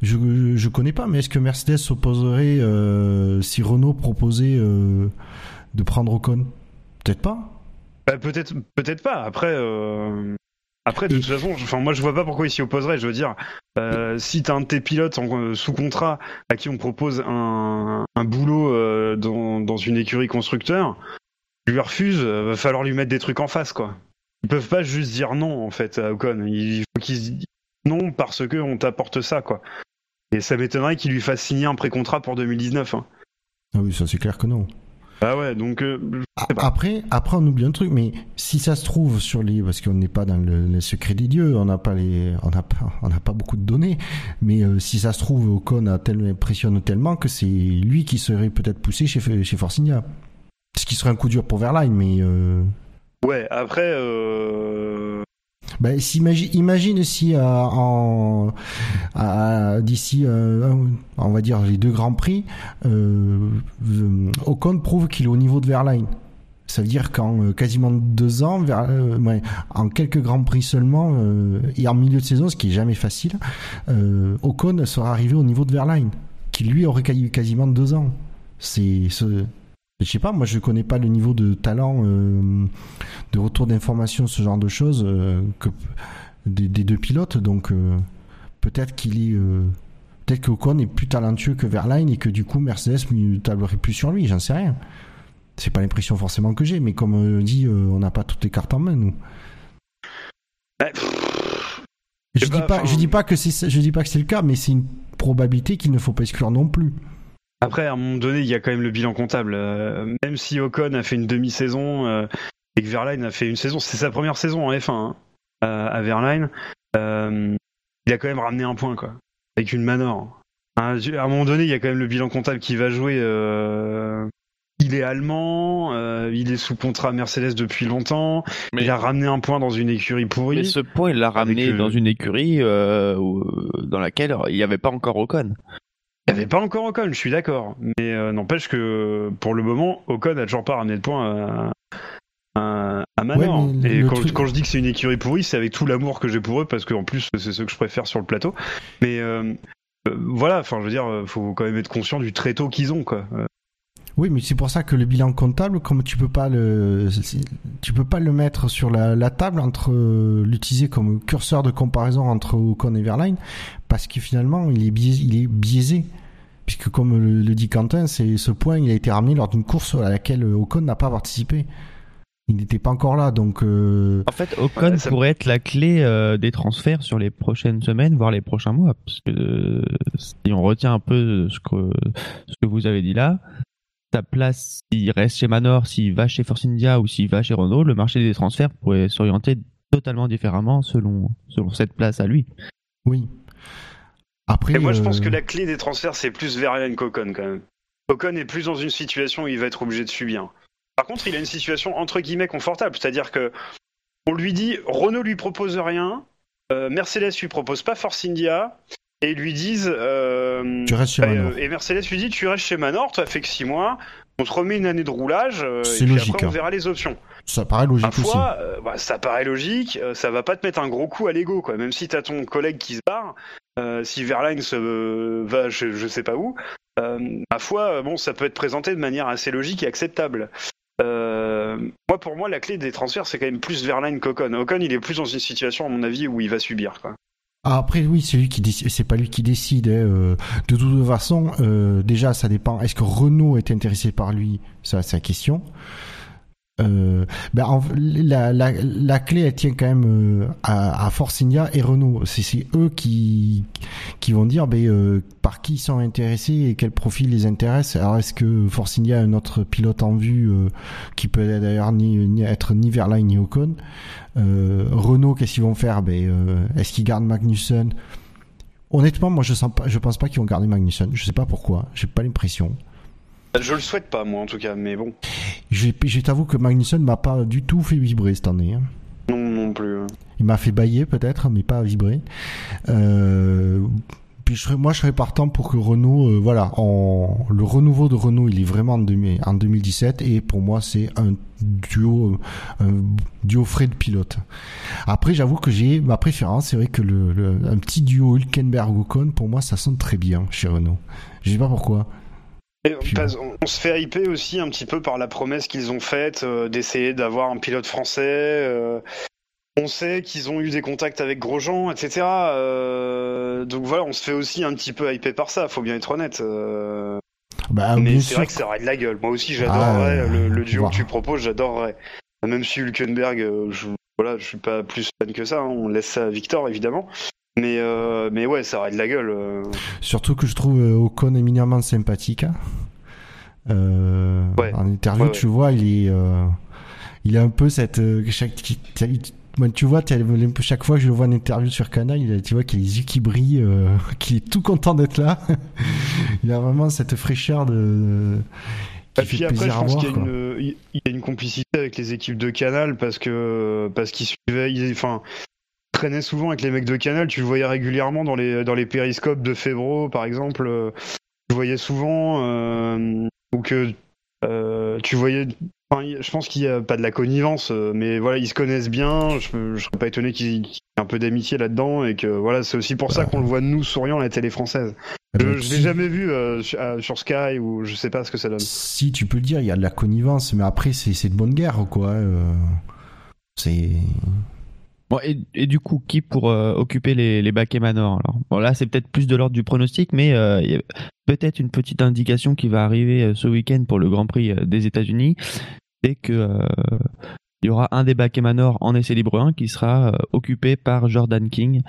je je connais pas, mais est-ce que Mercedes s'opposerait euh, si Renault proposait euh, de prendre Ocon? Peut-être pas. Bah, peut-être peut-être pas. Après. Après, de toute façon, enfin, moi je vois pas pourquoi il s'y opposerait. Je veux dire, si t'as un de tes pilotes sous contrat à qui on propose un, un boulot dans, dans, une écurie constructeur, lui refuse, euh, va falloir lui mettre des trucs en face, quoi. Ils peuvent pas juste dire non, en fait, à Ocon. Il faut qu'ils disent non parce que on t'apporte ça, quoi. Et ça m'étonnerait qu'il lui fasse signer un pré-contrat pour 2019. hein. Ah oui, ça c'est clair que non. Ah ouais, donc euh. Après, après, on oublie un truc, mais si ça se trouve sur les, parce qu'on n'est pas dans le, le secret des dieux, on n'a pas les, on n'a pas, on n'a pas beaucoup de données, mais euh, si ça se trouve, Ocon a tellement impressionne tellement que c'est lui qui serait peut-être poussé chez chez Forcinia. Ce qui serait un coup dur pour Verline, mais euh, Ouais, après. Bah, s'imagine- imagine si euh, en d'ici, euh, on va dire les deux grands prix, euh, euh, Ocon prouve qu'il est au niveau de Verline. Ça veut dire qu'en quasiment deux ans, en quelques grands prix seulement, et en milieu de saison, ce qui est jamais facile, euh, Ocon sera arrivé au niveau de Verline, qui lui aurait quasiment deux ans. C'est, ce- je sais pas, moi je connais pas le niveau de talent, euh, de retour d'information, ce genre de choses euh, que des, des deux pilotes, donc euh, peut-être qu'il est, peut-être que Ocon est plus talentueux que Verline et que du coup Mercedes ne tablerait plus sur lui, j'en sais rien. C'est pas l'impression forcément que j'ai, mais comme on dit, on n'a pas toutes les cartes en main, nous. ouais, pff, Je sais dis pas, pas, enfin- je dis pas que c'est, je dis pas que c'est le cas, mais c'est une probabilité qu'il ne faut pas exclure non plus. Après, à un moment donné, il y a quand même le bilan comptable. Euh, même si Ocon a fait une demi-saison euh, et que Verline a fait une saison, c'est sa première saison en F1 hein, à- à Verline, euh, il a quand même ramené un point, quoi, avec une manor. Hein, à un moment donné, il y a quand même le bilan comptable qui va jouer. euh, il est allemand, euh, il est sous contrat Mercedes depuis longtemps, Mais- il a ramené un point dans une écurie pourrie. Mais ce point, il l'a ramené dans une écurie euh, où- dans laquelle il n'y avait pas encore Ocon. Il n'y avait pas encore Ocon, je suis d'accord. Mais euh, n'empêche que pour le moment, Ocon a toujours pas ramené de points à, à, à Manor. Ouais, Et quand, truc- quand je dis que c'est une écurie pourrie, c'est avec tout l'amour que j'ai pour eux, parce qu'en plus, c'est ceux que je préfère sur le plateau. Mais euh, euh, voilà, enfin, je veux dire, euh, faut quand même être conscient du tréteau qu'ils ont, quoi. Oui, mais c'est pour ça que le bilan comptable, comme tu peux pas le, tu peux pas le mettre sur la, la table entre euh, l'utiliser comme curseur de comparaison entre Ocon et Verline, parce que finalement il est biaisé, il est biaisé. Puisque comme le, le dit Quentin, c'est ce point il a été ramené lors d'une course à laquelle Ocon n'a pas participé. Il n'était pas encore là, donc euh, En fait, Ocon Ouais, ça- pourrait être la clé euh, des transferts sur les prochaines semaines, voire les prochains mois. Parce que euh, si on retient un peu ce que, ce que vous avez dit là, sa place, s'il reste chez Manor, s'il va chez Force India ou s'il va chez Renault, le marché des transferts pourrait s'orienter totalement différemment selon, selon cette place à lui. oui. Après, Et moi, je pense euh, que la clé des transferts, c'est plus Verlaine qu'Ocon, quand même. Ocon est plus dans une situation où il va être obligé de subir. Par contre, il a une situation entre guillemets confortable, c'est-à-dire que on lui dit Renault lui propose rien, euh, Mercedes lui propose pas Force India, et lui disent euh, tu restes chez et, Manor. euh, et Mercedes lui dit tu restes chez Manor, tu as fait que 6 mois, on te remet une année de roulage, euh, et C'est puis logique, après on hein. verra les options. Ça paraît logique Ma aussi. euh, bah, ça paraît logique, euh, ça va pas te mettre un gros coup à l'ego, quoi. Même si t'as ton collègue qui se barre, euh, si Verline se euh, va, je, je sais pas où, euh, ma foi, bon, ça peut être présenté de manière assez logique et acceptable. Euh, moi, pour moi, la clé des transferts, c'est quand même plus Verline qu'Ocon. Ocon, il est plus dans une situation, à mon avis, où il va subir, quoi. Ah, Après, oui, c'est lui qui. C'est pas lui qui décide. hein, euh. De toute façon, euh, déjà, ça dépend. Est-ce que Renault est intéressé par lui? Ça, c'est la question. Euh, ben, en- la, la, la clé, elle tient quand même euh, à, à et Renault. C'est, eux qui qui vont dire ben, euh, par qui ils sont intéressés et quel profil les intéresse. Alors, est-ce que Force a un autre pilote en vue qui peut d'ailleurs ni, ni être ni Verline ni Ocon? Renault, qu'est-ce qu'ils vont faire? Ben, Est-ce qu'ils gardent Magnussen? Honnêtement, moi, je sens pas, je pense pas qu'ils vont garder Magnussen. Je sais pas pourquoi. J'ai pas l'impression. Je le souhaite pas, moi, en tout cas, mais bon, Je, je t'avoue que Magnussen m'a pas du tout fait vibrer cette année. hein. non, non plus. hein. Il m'a fait bailler peut-être, mais pas vibrer. Euh, puis je serais, moi, je serais partant pour que Renault, euh, voilà, en, le renouveau de Renault, il est vraiment en, 2000 en 2017 et pour moi, c'est un duo, un duo frais de pilote. Après, j'avoue que j'ai ma préférence, c'est vrai que le, le- un petit duo Hülkenberg-Ocon, pour moi, ça sonne très bien chez Renault. Je sais pas pourquoi. Et on, on se fait hyper aussi un petit peu par la promesse qu'ils ont faite euh, d'essayer d'avoir un pilote français. euh, on sait qu'ils ont eu des contacts avec Grosjean, etc. euh, donc voilà, on se fait aussi un petit peu hyper par ça, faut bien être honnête. Bah, mais c'est vrai que ça aurait de la gueule. Moi aussi, j'adorerais Ah, le, le duo que tu proposes, j'adorerais. Même si Hülkenberg, je, voilà, je suis pas plus fan que ça, hein, on laisse ça à Victor évidemment. Mais, euh, mais ouais, ça aurait de la gueule. euh. Surtout que je trouve euh, Ocon éminemment sympathique. hein. Euh, Ouais. En interview, Ouais, ouais. tu vois, il est, euh, il a un peu cette. chaque, moi, tu vois, chaque fois que je le vois en interview sur Canal, il a- tu vois qu'il a les yeux qui brillent, euh, [LAUGHS] qu'il est tout content d'être là. [LAUGHS] il a vraiment cette fraîcheur de. qui Et fait puis après, je plaisir à pense qu'il y a une complicité avec les équipes de Canal parce que parce qu'ils suivaient, ils- enfin, ils traînaient souvent avec les mecs de Canal. Tu le voyais régulièrement dans les dans les périscopes de Febro, par exemple. euh, Tu le voyais souvent euh, ou que euh, tu voyais. Je pense qu'il y a pas de la connivence, mais voilà, ils se connaissent bien. Je, je serais pas étonné qu'il y ait un peu d'amitié là-dedans et que voilà, c'est aussi pour ça qu'on le voit nous souriant à la télé française. Eh Je, ben, je si- l'ai jamais vu euh, sur, euh, sur Sky ou je sais pas ce que ça donne. Si tu peux le dire, il y a de la connivence, mais après c'est c'est de bonne guerre quoi. c'est Bon, et, et du coup, qui pour euh, occuper les, les baquets Manor alors? Bon, là, c'est peut-être plus de l'ordre du pronostic, mais euh, il y a peut-être une petite indication qui va arriver euh, ce week-end pour le Grand Prix euh, des États-Unis, c'est que il y aura un des baquets Manor en essai libre 1 qui sera occupé par Jordan King,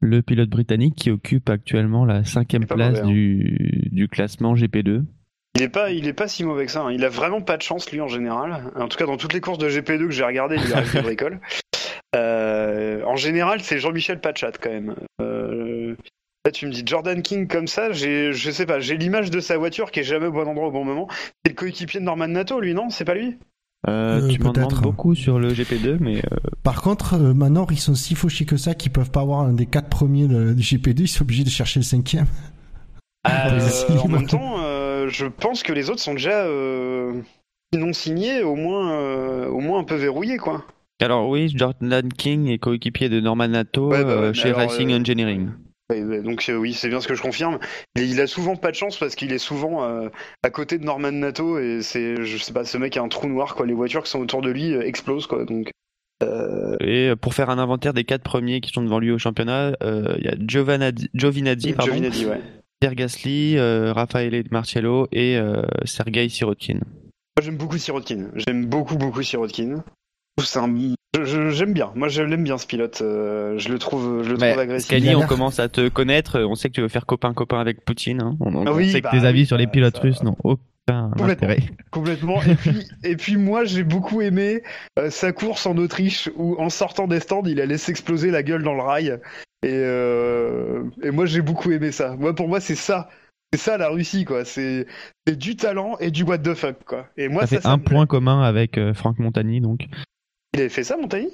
le pilote britannique qui occupe actuellement la cinquième place mauvais, hein. du, du classement GP2. Il est pas, il est pas si mauvais que ça. hein. Il a vraiment pas de chance lui en général. En tout cas, dans toutes les courses de GP2 que j'ai regardées, il [LAUGHS] arrive des bricoles. Euh, en général, c'est Jean-Michel Pachat quand même. Euh, là, tu me dis Jordan King comme ça, j'ai, je sais pas, j'ai l'image de sa voiture qui est jamais au bon endroit au bon moment. C'est le coéquipier de Norman Nato, lui, non? C'est pas lui? Euh, Euh, tu m'en demandes beaucoup sur le GP2, mais euh, Par contre, euh, maintenant, ils sont si fauchés que ça qu'ils peuvent pas avoir un des quatre premiers du GP2, ils sont obligés de chercher le cinquième. Euh, [LAUGHS] En même temps, euh, je pense que les autres sont déjà euh, non signés, au moins, euh, au moins un peu verrouillés, quoi. Alors oui, Jordan King est coéquipier de Norman Nato Ouais, bah ouais, euh, chez alors, Racing euh, Engineering. Donc euh, oui, c'est bien ce que je confirme. Et il a souvent pas de chance parce qu'il est souvent euh, à côté de Norman Nato et c'est, je sais pas, ce mec a un trou noir quoi. Les voitures qui sont autour de lui euh, explosent quoi. Donc Et pour faire un inventaire des quatre premiers qui sont devant lui au championnat, il y a Giovanazzi, Giovinazzi, pardon, Giovinazzi, ouais. Pierre Gasly, Raffaele Marcello et Sergei Sirotkin. Moi j'aime beaucoup Sirotkin. J'aime beaucoup beaucoup Sirotkin. C'est un... J'aime bien. Moi je l'aime bien ce pilote. Euh, je le trouve, je le Mais trouve agressif. Scali, a on commence à te connaître. On sait que tu veux faire copain-copain avec Poutine. hein. On, on Ah oui, sait que bah tes avis sur les bah, pilotes ça- russes n'ont aucun Complètement. intérêt. Complètement. Et puis, [LAUGHS] et puis moi, j'ai beaucoup aimé euh, sa course en Autriche où, en sortant des stands, il allait s'exploser la gueule dans le rail. Et, euh, et moi, j'ai beaucoup aimé ça. Moi, pour moi, c'est ça. C'est ça la Russie, quoi. C'est c'est du talent et du what the fuck, quoi. Et moi, Ça ça, fait ça un me point commun avec euh, Franck Montagny, donc. Il avait fait ça, Montagny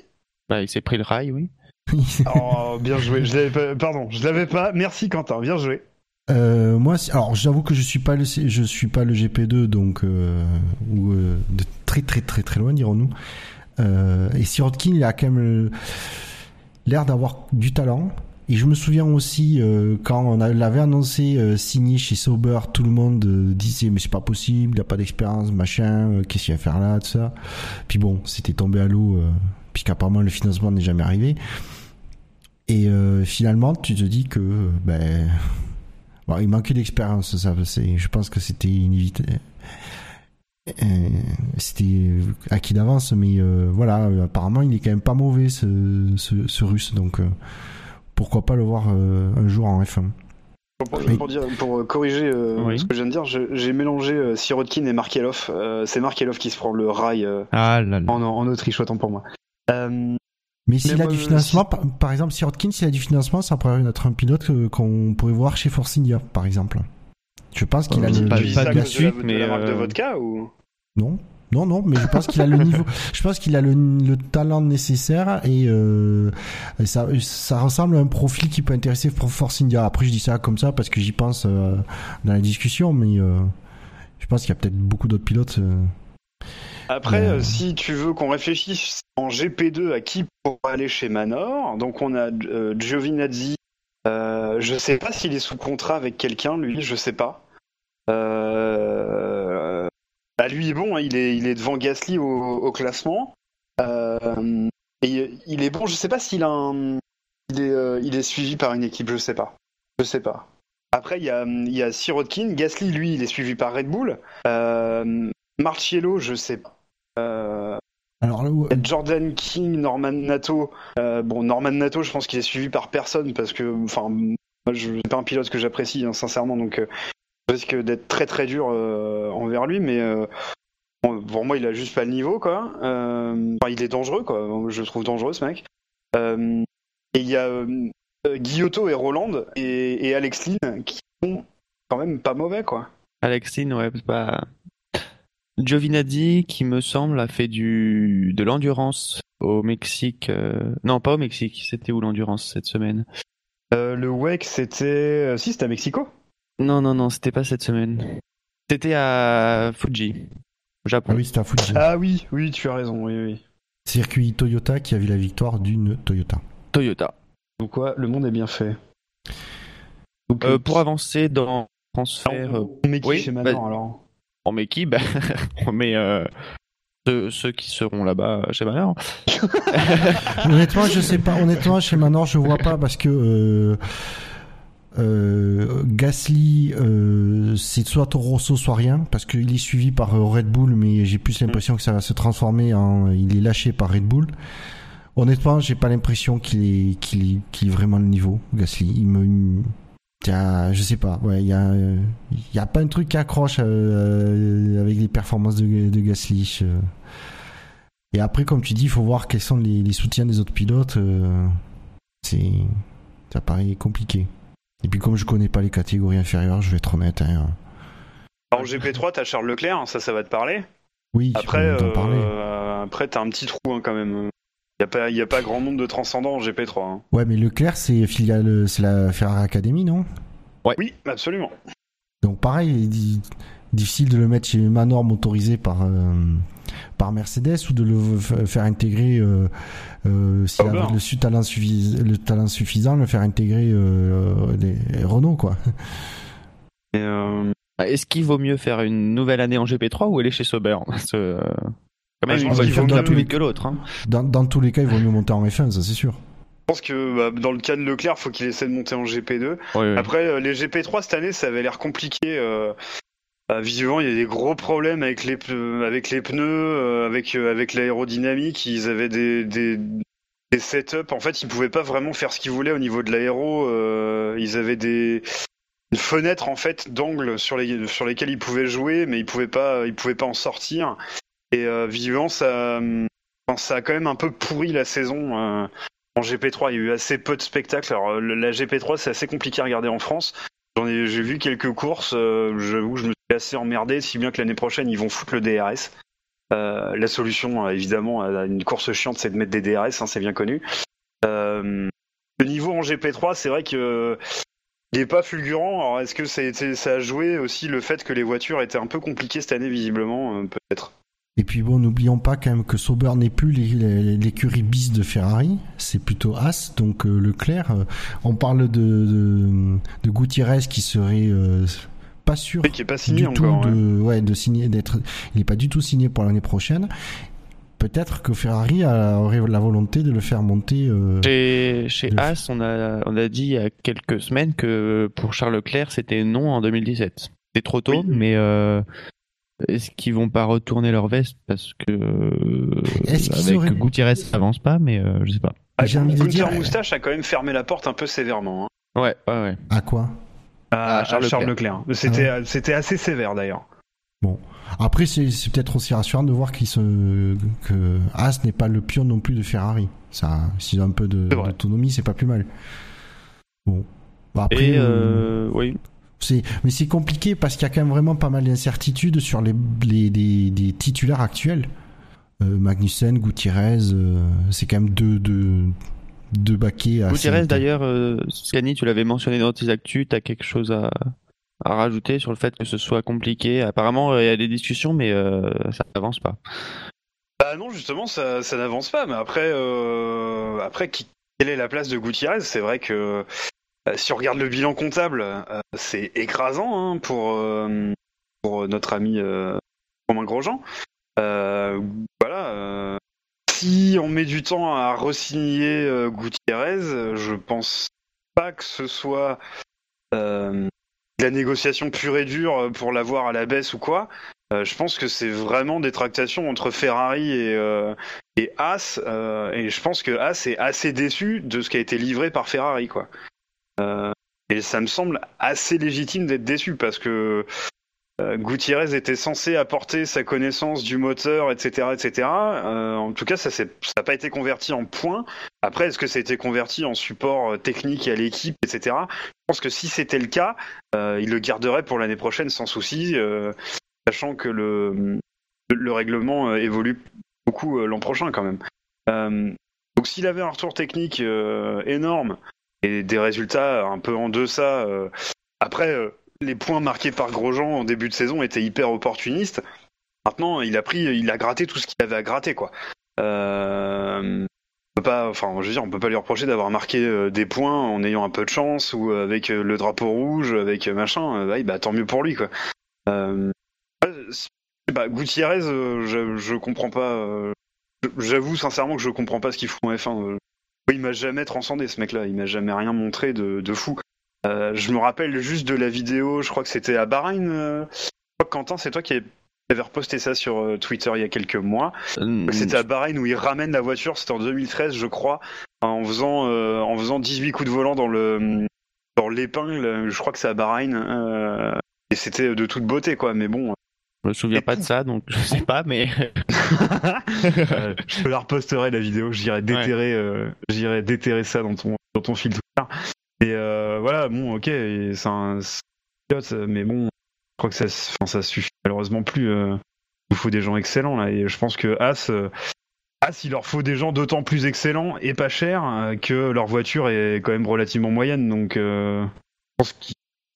Bah, il s'est pris le rail, oui. [LAUGHS] Oh, bien joué. Je l'avais pas... Pardon, je l'avais pas. Merci, Quentin. Bien joué. Euh, moi, alors j'avoue que je suis pas le, je suis pas le GP2, donc euh, ou euh, de très très très très loin, dirons-nous. Euh, et Sirotkin, il a quand même l'air d'avoir du talent. Et je me souviens aussi euh, quand on l'avait annoncé euh, signé chez Sauber, tout le monde euh, disait mais c'est pas possible, il a pas d'expérience, machin, qu'est-ce qu'il va faire là, tout ça. Puis bon, c'était tombé à l'eau, euh, puisqu'apparemment le financement n'est jamais arrivé. Et finalement, tu te dis que ben Bon, il manquait d'expérience, ça. Je pense que c'était inévitable. C'était acquis d'avance, mais voilà, apparemment, il est quand même pas mauvais, ce, ce, russe. Donc, pourquoi pas le voir euh, un jour en F1 Pour, dire, pour corriger euh, Oui. ce que je viens de dire, j'ai mélangé euh, Sirotkin et Markelov. Euh, c'est Markelov qui se prend le rail euh, Ah là là. en, en Autriche, autant pour moi. Euh, Mais s'il a du financement, par, par exemple, Sirotkin, s'il a du financement, ça pourrait être un pilote euh, qu'on pourrait voir chez Force India, par exemple. Je pense qu'il a Euh, le. pas- de suite, la, mais, de la marque de euh, vodka ou? Non, non, non, mais je pense qu'il a le niveau, [LAUGHS] je pense qu'il a le, le talent nécessaire et, euh, et ça, ça ressemble à un profil qui peut intéresser pour Force India. Après, je dis ça comme ça parce que j'y pense euh, dans la discussion, mais euh, je pense qu'il y a peut-être beaucoup d'autres pilotes. euh. Après, si tu veux qu'on réfléchisse en GP2 à qui pourrait aller chez Manor, donc on a euh, Giovinazzi. Euh, je sais pas s'il est sous contrat avec quelqu'un, lui, je sais pas. Euh, bah lui, bon, il est, il est devant Gasly au, au classement. Euh, et il est bon, je sais pas s'il a un. Il est, euh, il est suivi par une équipe, je sais pas. Je sais pas. Après, il y a, il y a Sirotkin. Gasly, lui, il est suivi par Red Bull. Euh, Marciello, je sais pas. Euh, Alors, Jordan King, Norman Nato. Euh, bon, Norman Nato, je pense qu'il est suivi par personne parce que, enfin, moi, je suis pas un pilote que j'apprécie, hein, sincèrement, donc euh, risque d'être très très dur euh, envers lui, mais euh, bon, pour moi, il a juste pas le niveau, quoi. Euh, enfin, il est dangereux, quoi. Je le trouve dangereux, ce mec. Et il y a Guillotto et Roland et, et Alex Lynn qui sont quand même pas mauvais, quoi. Alexine, ouais, c'est pas. Giovinazzi, qui me semble, a fait du de l'endurance au Mexique. euh, Non, pas au Mexique. C'était où l'endurance cette semaine? Euh, le WEC, c'était. Si, c'était à Mexico. Non, non, non, c'était pas cette semaine. C'était à Fuji, au Japon. ah oui, c'était à Fuji. Ah oui, oui, tu as raison, oui, oui. Circuit Toyota qui a vu la victoire d'une Toyota. Toyota. Donc quoi, le monde est bien fait. Donc, Euh, euh, pour avancer dans le transfert, euh, on met qui oui, chez bah- Manor alors on met qui? Ben, [LAUGHS] On met euh, ceux, ceux qui seront là-bas chez Manor. [LAUGHS] Honnêtement, je sais pas. Honnêtement, chez Manor, je vois pas parce que euh, euh, Gasly, euh, c'est soit Toro Rosso, soit rien, parce qu'il est suivi par euh, Red Bull, mais j'ai plus l'impression que ça va se transformer en, il est lâché par Red Bull. Honnêtement, j'ai pas l'impression qu'il est, vraiment le niveau, Gasly. Il me, je sais pas. Il y a, pas un truc qui accroche avec les performances de, Gasly. Et après, comme tu dis, il faut voir quels sont les, soutiens des autres pilotes. c'est, ça paraît compliqué. Et puis comme je connais pas les catégories inférieures, je vais être honnête. hein, Alors, En GP3, t'as Charles Leclerc, hein, ça, ça va te parler. oui, Après, euh, après, t'as un petit trou hein, quand même. Il y a pas, y a pas grand nombre de transcendants en GP3. hein. Ouais, mais Leclerc, c'est filiale, c'est la Ferrari Academy, non? Oui, absolument. Donc pareil, il est di- difficile de le mettre chez Manor motorisé par euh, par Mercedes ou de le faire intégrer euh, euh, a le, su- talent le talent suffisant, le faire intégrer euh, les Renault quoi. [LAUGHS] Euh, Est-ce qu'il vaut mieux faire une nouvelle année en GP3 ou aller chez Sauber? Euh, quand Ouais, même, je une pense qu'il voiture qui va plus vite que l'autre. hein. Dans, dans tous les cas, il vaut mieux monter en F1, ça c'est sûr. je pense que bah, dans le cas de Leclerc, faut qu'il essaie de monter en GP2. Ouais, ouais. Après, euh, les GP3 cette année, ça avait l'air compliqué. Euh, euh, visiblement, il y a des gros problèmes avec les, avec les pneus, euh, avec, euh, avec l'aérodynamique. Ils avaient des, des, setups. En fait, ils pouvaient pas vraiment faire ce qu'ils voulaient au niveau de l'aéro. Euh, ils avaient des une fenêtre en fait d'angle sur les sur lesquels ils pouvaient jouer, mais ils pouvaient pas ils pouvaient pas en sortir. Et visiblement, ça ça a quand même un peu pourri la saison. en GP3, il y a eu assez peu de spectacles. Alors, la GP3, c'est assez compliqué à regarder en France. J'en ai, j'ai vu quelques courses. Assez emmerdé, si bien que l'année prochaine, ils vont foutre le DRS. Euh, la solution, euh, évidemment, à une course chiante, c'est de mettre des DRS, hein, c'est bien connu. Euh, le niveau en GP3, c'est vrai que il est pas fulgurant. Alors, est-ce que ça a, joué aussi le fait que les voitures étaient un peu compliquées cette année, visiblement, peut-être? Et puis bon, n'oublions pas quand même que Sauber n'est plus l'écurie bis de Ferrari, c'est plutôt As, donc Leclerc. on parle de, de, Gutiérrez qui serait pas sûr qui est pas signé du encore. tout de, ouais, de signer, d'être, il n'est pas du tout signé pour l'année prochaine. Peut-être que Ferrari a, aurait la volonté de le faire monter. euh, Chez, chez As, on a, on a dit il y a quelques semaines que pour Charles Leclerc, c'était non en 2017. C'était trop tôt, Oui. mais euh, est-ce qu'ils vont pas retourner leur veste parce que Est-ce qu'ils avec auraient- Gutiérrez, ça avance pas, mais euh, je sais pas. Ah, J'ai envie de dire- Moustache a quand même fermé la porte un peu sévèrement. hein. Ouais, ouais, ouais. à quoi? À, À Charles à Charles Leclerc. C'était c'était assez sévère d'ailleurs. Après, c'est, peut-être aussi rassurant de voir se, que As n'est pas le pion non plus de Ferrari. Ça, s'il a un peu d'autonomie, c'est pas plus mal. Bon. Bon, après, Et euh, euh, oui, C'est, mais c'est compliqué parce qu'il y a quand même vraiment pas mal d'incertitudes sur les, les, les- les titulaires actuels. Euh, Magnussen, Gutiérrez, euh, c'est quand même deux, deux, deux baquets à Gutiérrez d'ailleurs, euh, Scani, tu l'avais mentionné dans tes actus, t'as quelque chose à, à rajouter sur le fait que ce soit compliqué? Apparemment, euh, il y a des discussions, mais euh, ça avance pas. Bah non, justement, ça, ça n'avance pas. Mais après, euh, après, qui- quelle est la place de Gutiérrez? C'est vrai que si on regarde le bilan comptable, euh, c'est écrasant hein, pour euh, pour notre ami euh, Romain Grosjean. Euh, voilà. Euh, si on met du temps à resigner euh, Gutiérrez, euh, je pense pas que ce soit euh, de la négociation pure et dure pour l'avoir à la baisse ou quoi. Euh, je pense que c'est vraiment des tractations entre Ferrari et, euh, As, euh, et je pense que As est assez déçu de ce qui a été livré par Ferrari, quoi. Euh, et ça me semble assez légitime d'être déçu parce que euh, Gutiérrez était censé apporter sa connaissance du moteur, etc., etc. Euh, en tout cas, ça n'a pas été converti en points. Après, est-ce que ça a été converti en support euh, technique à l'équipe, etc. Je pense que si c'était le cas, euh, il le garderait pour l'année prochaine sans souci, euh, sachant que le, le règlement euh, évolue beaucoup euh, l'an prochain quand même. Euh, donc s'il avait un retour technique euh, énorme et des résultats un peu en deçà, euh, après euh, les points marqués par Grosjean en début de saison étaient hyper opportunistes. Maintenant, il a pris, il a gratté tout ce qu'il avait à gratter, quoi. Euh, on peut pas, enfin, je veux dire, on peut pas lui reprocher d'avoir marqué euh, des points en ayant un peu de chance ou euh, avec euh, le drapeau rouge, avec machin. ouais, bah tant mieux pour lui, quoi. Bah, Gutiérrez, je, comprends pas. J'avoue sincèrement que je comprends pas ce qu'il fout en F1. euh. Il m'a jamais transcendé ce mec-là. Il m'a jamais rien montré de fou. Euh, je me rappelle juste de la vidéo, je crois que c'était à Bahreïn. euh, Je crois que Quentin, c'est toi qui avais reposté ça sur euh, Twitter il y a quelques mois. C'était à Bahreïn où il ramène la voiture, c'était en 2013, je crois, en faisant, en faisant 18 coups de volant dans le dans l'épingle. Je crois que c'est à Bahreïn. et c'était de toute beauté, quoi. Mais bon, Je me souviens pas de ça, donc je sais pas, mais [LAUGHS] Euh, je te la reposterai la vidéo. J'irai déterrer, euh, déterrer ça dans ton dans ton fil Twitter. Et euh, voilà, bon, ok, c'est un pilote, mais bon, je crois que ça, suffit malheureusement plus. euh, il faut des gens excellents là, et je pense que As, euh, As, il leur faut des gens d'autant plus excellents et pas chers euh, que leur voiture est quand même relativement moyenne. Donc, je pense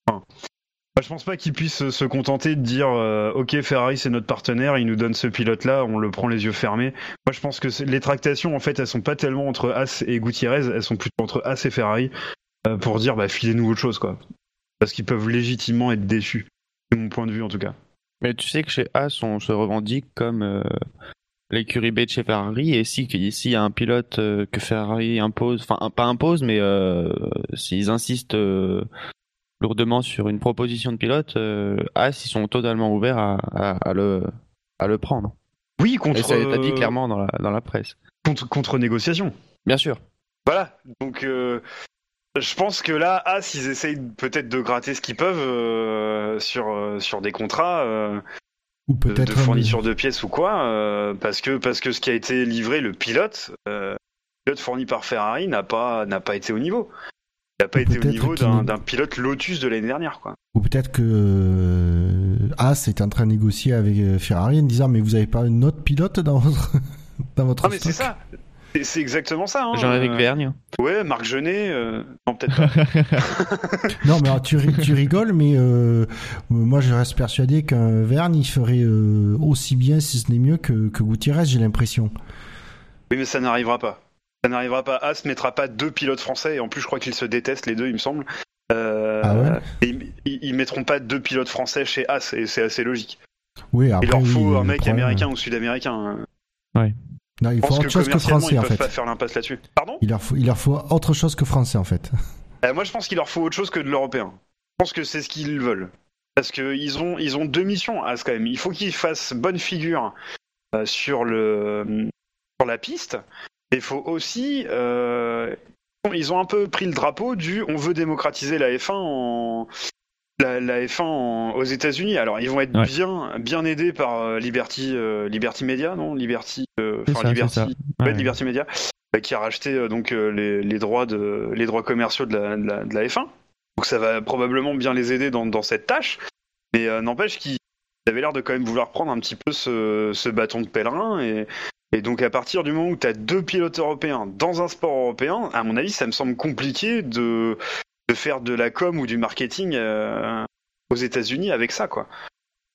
enfin, moi, je pense pas qu'ils puissent se contenter de dire ok Ferrari c'est notre partenaire, il nous donne ce pilote là, on le prend les yeux fermés. Moi je pense que les tractations en fait elles sont pas tellement entre As et Gutiérrez, elles sont plutôt entre As et Ferrari pour dire bah filez-nous autre chose quoi. Parce qu'ils peuvent légitimement être déçus. C'est mon point de vue en tout cas. Mais tu sais que chez As, on se revendique comme euh, l'écurie B de chez Ferrari, et si s'il y a un pilote euh, que Ferrari impose, enfin pas impose, mais euh, s'ils insistent euh, lourdement sur une proposition de pilote, euh, As ils sont totalement ouverts à, à, à le à le prendre. Oui Et contre ça a été dit euh, clairement dans la dans la presse. contre, contre négociation. Bien sûr. Voilà, donc euh, je pense que là, As, ils essayent peut-être de gratter ce qu'ils peuvent euh, sur, euh, sur des contrats euh, Ou de, fourniture de pièces ou quoi, parce, que, parce que ce qui a été livré, le pilote, euh, le pilote fourni par Ferrari n'a pas, n'a pas été au niveau. Il n'a pas Ou été au niveau d'un pilote Lotus de l'année dernière. Quoi. ou peut-être que As est en train de négocier avec Ferrari en disant mais vous avez pas un autre pilote dans votre [LAUGHS] dans votre Ah mais c'est ça C'est- exactement ça. Hein. Jean-Éric Euh, Vergne. Ouais, Marc Genet, euh, non peut-être pas. [LAUGHS] Non, mais alors, tu, ri- tu rigoles, mais euh, moi je reste persuadé qu'un Verne il ferait euh, aussi bien, si ce n'est mieux que, que Gutiérrez, j'ai l'impression. Oui, mais ça n'arrivera pas. Ça n'arrivera pas. As mettra pas deux pilotes français, et en plus, je crois qu'ils se détestent les deux, il me semble. Euh, Ah ouais et ils, ils- mettront pas deux pilotes français chez As, et c'est assez logique. Oui, après, il leur faut un mec problème- américain ou sud-américain. Non, il faut autre chose que français ils en fait. pas faire l'impasse là-dessus. Pardon? Il leur faut, il leur faut autre chose que français en fait. Euh, [LAUGHS] Moi, je pense qu'il leur faut autre chose que de l'européen. Je pense que c'est ce qu'ils veulent. Parce qu'ils ont, ils ont deux missions, As, quand même. Il faut qu'ils fassent bonne figure euh, sur, le, sur la piste. Et il faut aussi... euh, ils ont un peu pris le drapeau du on veut démocratiser la F1 en la, la F1 en- aux États-Unis. Alors ils vont être Ouais. bien bien aidés par euh, Liberty euh, Liberty Media, non? Liberty euh, enfin Liberty ouais, Ouais. Liberty Media euh, qui a racheté donc les, les droits de les droits commerciaux de la, de la, de la F1. Donc ça va probablement bien les aider dans, dans cette tâche. Mais n'empêche qu'ils avaient l'air de quand même vouloir prendre un petit peu ce, ce bâton de pèlerin et et donc à partir du moment où tu as deux pilotes européens dans un sport européen, à mon avis, ça me semble compliqué de, de faire de la com ou du marketing euh, aux États-Unis avec ça, quoi.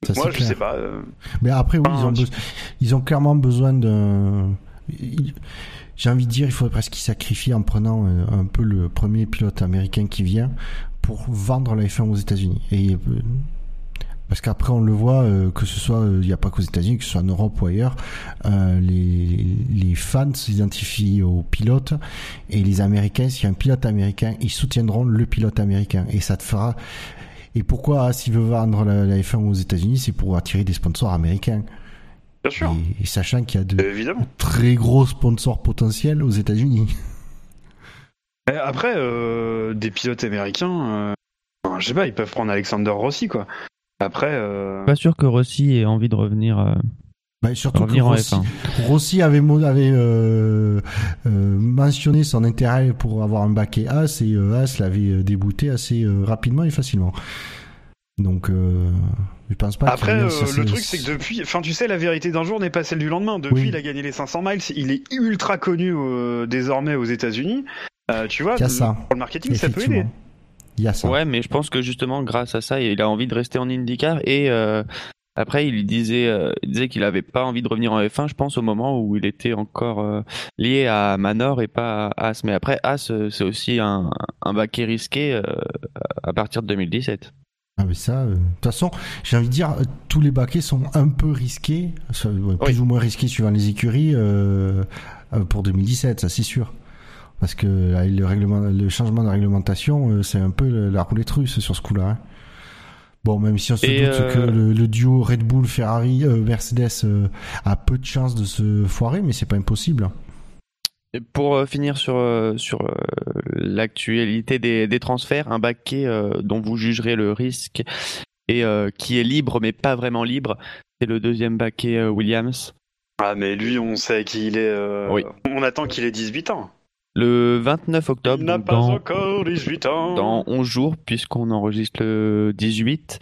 Ça, Moi, je clair. sais pas. euh, Mais après, oui, ils ont, ils ont clairement besoin d'un. J'ai envie de dire, il faudrait presque qu'ils sacrifient en prenant euh, un peu le premier pilote américain qui vient pour vendre la F1 aux États-Unis. Et parce qu'après, on le voit, euh, que ce soit, euh, il n'y a pas qu'aux États-Unis, que ce soit en Europe ou ailleurs, euh, les, les fans s'identifient aux pilotes et les Américains, s'il y a un pilote américain, ils soutiendront le pilote américain et ça te fera Et pourquoi s'il veut vendre la, la F1 aux États-Unis, c'est pour attirer des sponsors américains. Bien sûr. Et, et sachant qu'il y a de Évidemment. très gros sponsors potentiels aux États-Unis. Mais [LAUGHS] Après, euh, des pilotes américains, euh, je sais pas, ils peuvent prendre Alexander Rossi, quoi. Après, euh, Pas sûr que Rossi ait envie de revenir, euh, Bah, surtout que Rossi, F1. Rossi avait, euh, euh, mentionné son intérêt pour avoir un baquet As et euh, As l'avait débouté assez euh, rapidement et facilement. Donc, euh, je pense pas. Après, euh, le truc, c'est que depuis, enfin, tu sais, la vérité d'un jour n'est pas celle du lendemain. Depuis, Oui. il a gagné les 500 miles, il est ultra connu euh, désormais aux États-Unis. Euh, tu vois, pour le marketing, ça peut aider. Effectivement. Il y a ça. Ouais, mais je pense que justement, grâce à ça, il a envie de rester en IndyCar et euh, après, il disait, euh, il disait qu'il avait pas envie de revenir en F1. Je pense au moment où il était encore euh, lié à Manor et pas à As. Mais après, As, c'est aussi un, un baquet risqué euh, à partir de 2017. Ah mais ça, de toute façon, j'ai envie de dire, tous les baquets sont un peu risqués, plus Oui. ou moins risqués suivant les écuries pour 2017, ça c'est sûr. Parce que là, le, règlement, le changement de réglementation, euh, c'est un peu la roulette russe sur ce coup-là. hein. Bon, même si on se Et, doute euh, que le, le duo Red Bull, Ferrari, euh, Mercedes euh, a peu de chances de se foirer, mais c'est pas impossible. Et pour euh, finir sur, euh, sur euh, l'actualité des, des transferts, un baquet euh, dont vous jugerez le risque et euh, qui est libre mais pas vraiment libre, c'est le deuxième baquet euh, Williams. Ah, mais lui, on sait qu'il est. euh, Oui. On attend qu'il ait 18 ans. Le 29 octobre, il n'a donc pas dans, encore 18 ans. dans 11 jours, puisqu'on enregistre le 18.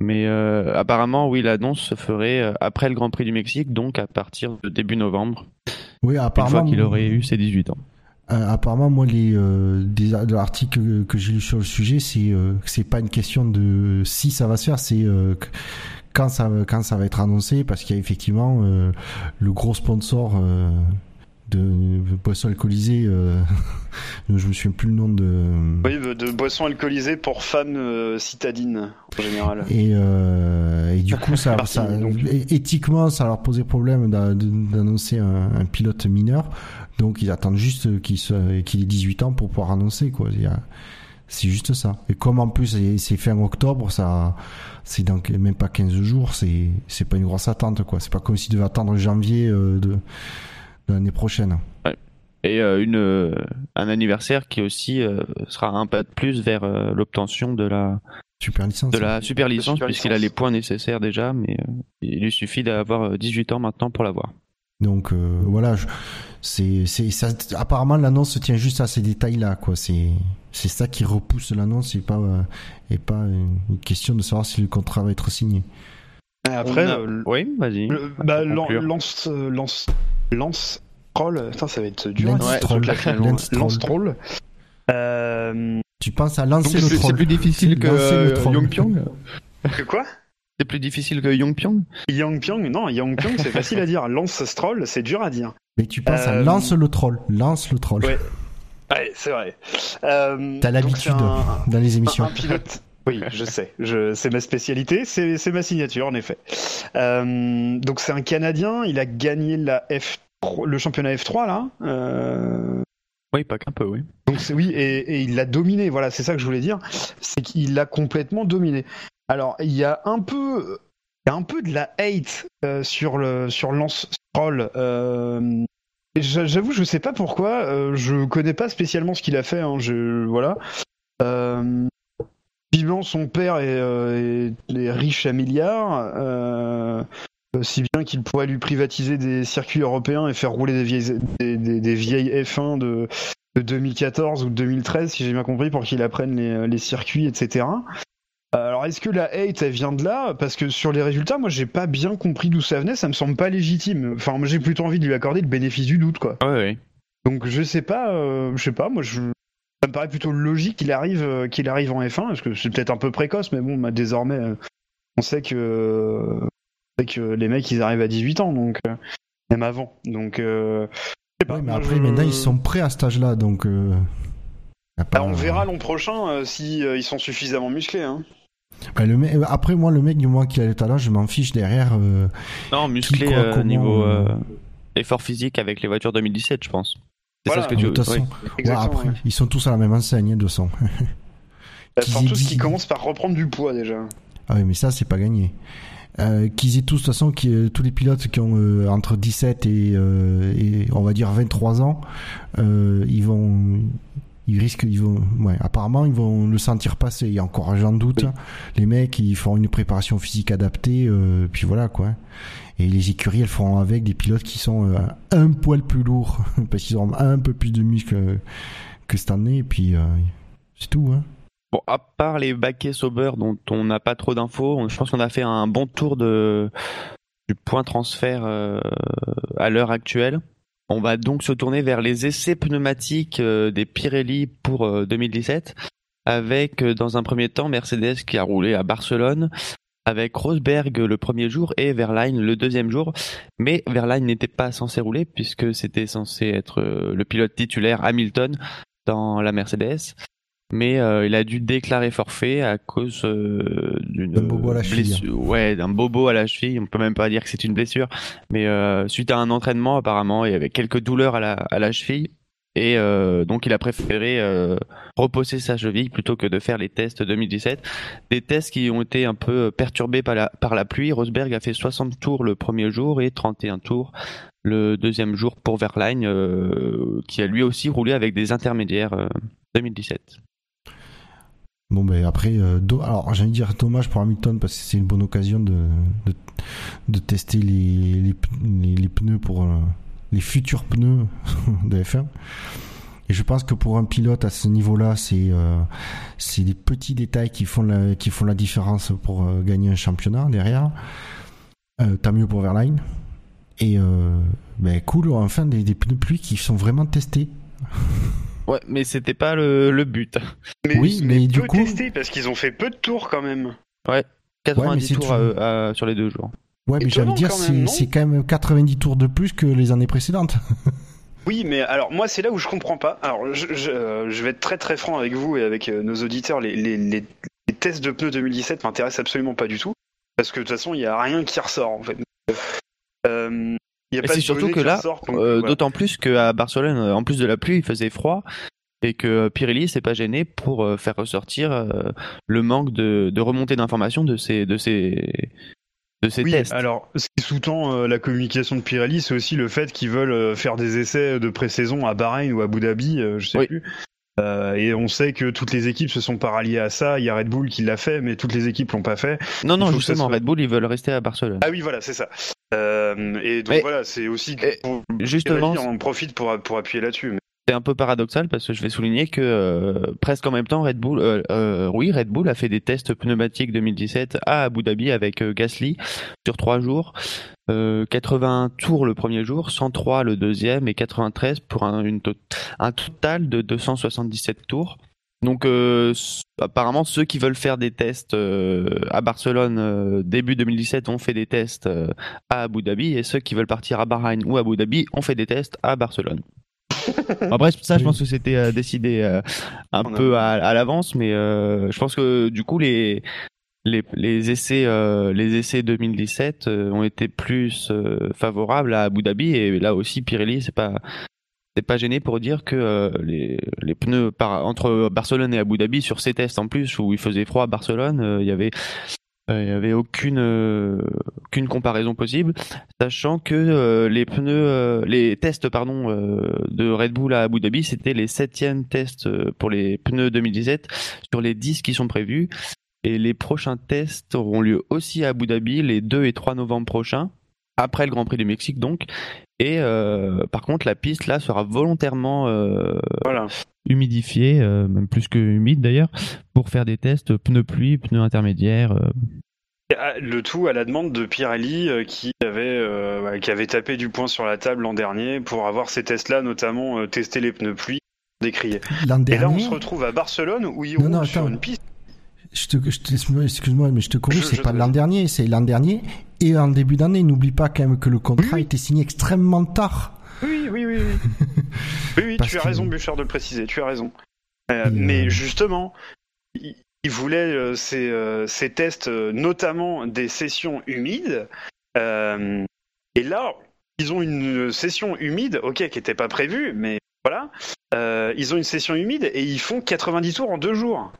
Mais euh, apparemment, oui, l'annonce se ferait euh, après le Grand Prix du Mexique, donc à partir de début novembre, Oui, une fois apparemment. qu'il aurait eu ses 18 ans. Euh, apparemment, moi, les euh, des de l'article que, que j'ai lu sur le sujet, c'est euh, que c'est pas une question de si ça va se faire, c'est euh, quand ça va- quand ça va être annoncé, parce qu'il y a effectivement euh, le gros sponsor euh, de boissons alcoolisées. Euh, [LAUGHS] je me souviens plus le nom de. Oui, de boissons alcoolisées pour femmes euh, citadines, en général. Et, euh, et du coup, ça, ça- donc. éthiquement, ça leur posait problème d'a- d'annoncer un, un pilote mineur. Donc, ils attendent juste qu'il qu'il ait 18 ans pour pouvoir annoncer, quoi. C'est juste ça. Et comme en plus, c'est- fin octobre, ça, c'est dans même pas 15 jours, c'est, pas une grosse attente, quoi. C'est pas comme s'ils devaient attendre janvier euh, de, de l'année prochaine. Et euh, une, euh, un anniversaire qui aussi euh, sera un pas de plus vers euh, l'obtention de la, Super licence. de la super licence, puisqu'il a les points nécessaires déjà, mais euh, il lui suffit d'avoir euh, 18 ans maintenant pour l'avoir. Donc euh, voilà, je- c'est c'est ça. Apparemment, l'annonce se tient juste à ces détails-là, quoi. C'est c'est ça qui repousse l'annonce et pas euh, et pas une question de savoir si le contrat va être signé. Après, a- euh, oui, vas-y. bah, lan- conclure. lance, euh, lance, lance, troll. Putain, ça va être dur. Lance troll. Lance troll. Lance troll. Euh, Tu penses à lancer Donc, le c'est- troll c'est plus difficile que euh, troll. Yongpyong que quoi? C'est plus difficile que Yongpyong Yang Pyong? Non, Yang Pyong, c'est facile à dire. Lance Stroll, c'est dur à dire. Mais tu penses à Euh, lance le troll, lance le troll. Ouais. Ouais, c'est vrai. Euh, T'as l'habitude un- dans les émissions. Un, un pilote. Oui, [LAUGHS] je sais. Je, c'est ma spécialité. C'est, c'est ma signature, en effet. Euh, donc c'est un Canadien. Il a gagné la F, le championnat F3 là. Euh, Oui, pas qu'un peu, oui. donc c'est oui, et, et il l'a dominé. Voilà, c'est ça que je voulais dire. C'est qu'il l'a complètement dominé. Alors il y a un peu, il y a un peu de la hate euh, sur le sur Lance Stroll. Euh, J'avoue, je sais pas pourquoi. Euh, je connais pas spécialement ce qu'il a fait. Hein, je voilà. Euh, son père est, euh, est- est riche à milliards. Euh, si bien qu'il pourrait lui privatiser des circuits européens et faire rouler des vieilles, des, des- des vieilles F1 de, de 2014 ou de 2013, si j'ai bien compris, pour qu'il apprenne les, les circuits, etc. Alors, est-ce que la hate, elle vient de là? Parce que sur les résultats, moi, j'ai pas bien compris d'où ça venait, ça me semble pas légitime. Enfin, moi, j'ai plutôt envie de lui accorder le bénéfice du doute, quoi. Ouais, ouais. Donc, je sais pas, euh, je sais pas, moi, je... ça me paraît plutôt logique qu'il arrive, euh, qu'il arrive en F1, parce que c'est peut-être un peu précoce, mais bon, bah, désormais, euh, on sait que, on sait que les mecs, ils arrivent à 18 ans, donc, euh, même avant. Donc, euh, je sais pas, Ouais, mais moi, après, je- maintenant, ils sont prêts à cet âge-là, donc. euh, pas- Bah, on verra l'an prochain euh, si euh, ils sont suffisamment musclés. Hein. Bah, le mec- après, moi, le mec, du moment qu'il a le talent, je m'en fiche derrière. euh, Non, musclé quoi, euh, comment, niveau effort physique avec les voitures 2017, je pense. C'est Voilà. ça ce que tu de veux toute façon, oui. ouais, Exactement. après, ouais. ils sont tous à la même enseigne, hein, de toute façon. tout ce dit- qui commence par reprendre du poids déjà. Ah oui, mais ça, c'est pas gagné. Euh, qu'ils aient tous, de toute façon, qui, euh, tous les pilotes qui ont euh, entre 17 et, euh, et, on va dire, 23 ans, euh, ils vont, ils risquent, ils vont, ouais, apparemment, ils vont le sentir passer. Et encore, j'en doute. Oui. hein. Les mecs, ils font une préparation physique adaptée, euh, puis voilà, quoi. Et les écuries, elles feront avec des pilotes qui sont euh, un poil plus lourds, [LAUGHS] parce qu'ils ont un peu plus de muscles que cette année, et puis, euh, c'est tout, hein. Bon, à part les baquets Sauber dont on n'a pas trop d'infos, je pense qu'on a fait un bon tour de, du point transfert euh, à l'heure actuelle. On va donc se tourner vers les essais pneumatiques euh, des Pirelli pour euh, 2017, avec euh, dans un premier temps Mercedes qui a roulé à Barcelone, avec Rosberg le premier jour et Verlaine le deuxième jour. Mais Verlaine n'était pas censé rouler puisque c'était censé être euh, le pilote titulaire Hamilton dans la Mercedes mais euh, il a dû déclarer forfait à cause euh, d'une D'un bobo à la cheville. blessure. Ouais, d'un bobo à la cheville. On peut même pas dire que c'est une blessure, mais euh, suite à un entraînement apparemment, il y avait quelques douleurs à la, à la cheville. Et euh, donc il a préféré euh, reposer sa cheville plutôt que de faire les tests 2017. Des tests qui ont été un peu perturbés par la, par la pluie. Rosberg a fait 60 tours le premier jour et 31 tours le deuxième jour pour Verlaine, euh, qui a lui aussi roulé avec des intermédiaires euh, 2017. Bon ben après, euh, alors j'ai envie de dire dommage pour Hamilton parce que c'est une bonne occasion de, de, tester les, les, pneus pour euh, les futurs pneus [LAUGHS] de F1. Et je pense que pour un pilote à ce niveau-là, c'est euh, c'est des petits détails qui font la, qui font la différence pour gagner un championnat derrière. Tant mieux pour Verlaine. Et ben cool, enfin des, des pneus pluie qui sont vraiment testés. [LAUGHS] Ouais, mais c'était pas le, le but. Mais, Oui, mais du peu coup- testé parce qu'ils ont fait peu de tours quand même. 90 c'est tours tout. à- à- sur les deux jours. Ouais, mais Étonnant dire, c'est quand même 90 tours de plus que les années précédentes. [LAUGHS] Oui, mais alors moi c'est là où je comprends pas. Alors je, je, euh, je vais être très très franc avec vous et avec euh, nos auditeurs. Les, les, les, les tests de pneus 2017 m'intéressent absolument pas du tout parce que de toute façon il y a rien qui ressort en fait. Euh, il y a Et pas c'est surtout que là, Euh. D'autant plus qu'à Barcelone, euh, en plus de la pluie, il faisait froid et que Pirelli s'est pas gêné pour euh, faire ressortir le manque de, de remontée d'informations de ces, de ces, de ces Oui, tests. alors ce qui sous-tend la communication de Pirelli, c'est aussi le fait qu'ils veulent faire des essais de pré-saison à Bahreïn ou à Abu Dhabi, je sais Oui. plus. Euh, et on sait que toutes les équipes se sont pas ralliées à ça. Il y a Red Bull qui l'a fait, mais toutes les équipes l'ont pas fait. non, non, justement, soit- Red Bull, ils veulent rester à Barcelone. Ah oui, voilà, c'est ça. Euh, et donc Mais- voilà, c'est aussi que pour justement, on profite pour, pour appuyer là-dessus. mais- C'est un peu paradoxal parce que je vais souligner que euh, presque en même temps, Red Bull, euh, euh, Red Bull a fait des tests pneumatiques 2017 à Abu Dhabi avec Gasly sur trois jours, euh, 80 tours le premier jour, 103 le deuxième et 93 pour un, un total de 277 tours. Donc apparemment ceux qui veulent faire des tests à Barcelone début 2017 ont fait des tests à Abu Dhabi et ceux qui veulent partir à Bahreïn ou à Abu Dhabi ont fait des tests à Barcelone. [LAUGHS] Après, ça, je pense que c'était euh, décidé euh, un On a- peu à, à l'avance, mais euh, je pense que du coup les les, les essais les essais 2017 euh, ont été plus favorables à Abu Dhabi. Et là aussi Pirelli c'est pas pas gêné pour dire que les, les pneus par, entre Barcelone et Abu Dhabi sur ces tests en plus où il faisait froid à Barcelone, il y avait il y avait aucune euh, comparaison possible, sachant que euh, les pneus euh, les tests pardon euh, de Red Bull à Abu Dhabi c'était les septièmes tests euh, pour les pneus 2017 sur les 10 qui sont prévus. Et les prochains tests auront lieu aussi à Abu Dhabi les 2 et 3 novembre prochains après le Grand Prix du Mexique donc et euh, par contre la piste là sera volontairement euh, Voilà. Humidifié, euh, même plus que humide d'ailleurs, pour faire des tests pneus pluie, pneus intermédiaires. euh. Ah, Le tout à la demande de Pirelli euh, qui avait euh, ouais, qui avait tapé du poing sur la table l'an dernier pour avoir ces tests-là, notamment euh, tester les pneus pluie, décriés. L'an Et là, on dernier, se retrouve à Barcelone où ils roulent sur une piste. je te, je te- excuse-moi, mais je te corrige, c'est pas l'an dernier, c'est l'an dernier. Et en début d'année, n'oublie pas quand même que le contrat Oui, était signé extrêmement tard. Oui, oui, oui. Oui, [LAUGHS] oui, tu as que- raison, Bouchard, de le préciser. Tu as raison. Euh, Et, euh, Mais justement, il il voulait euh, ces, euh, tests, notamment des sessions humides. Et là, ils ont une session humide, ok, qui n'était pas prévue, mais voilà. Ils ont une session humide et ils font 90 tours en deux jours.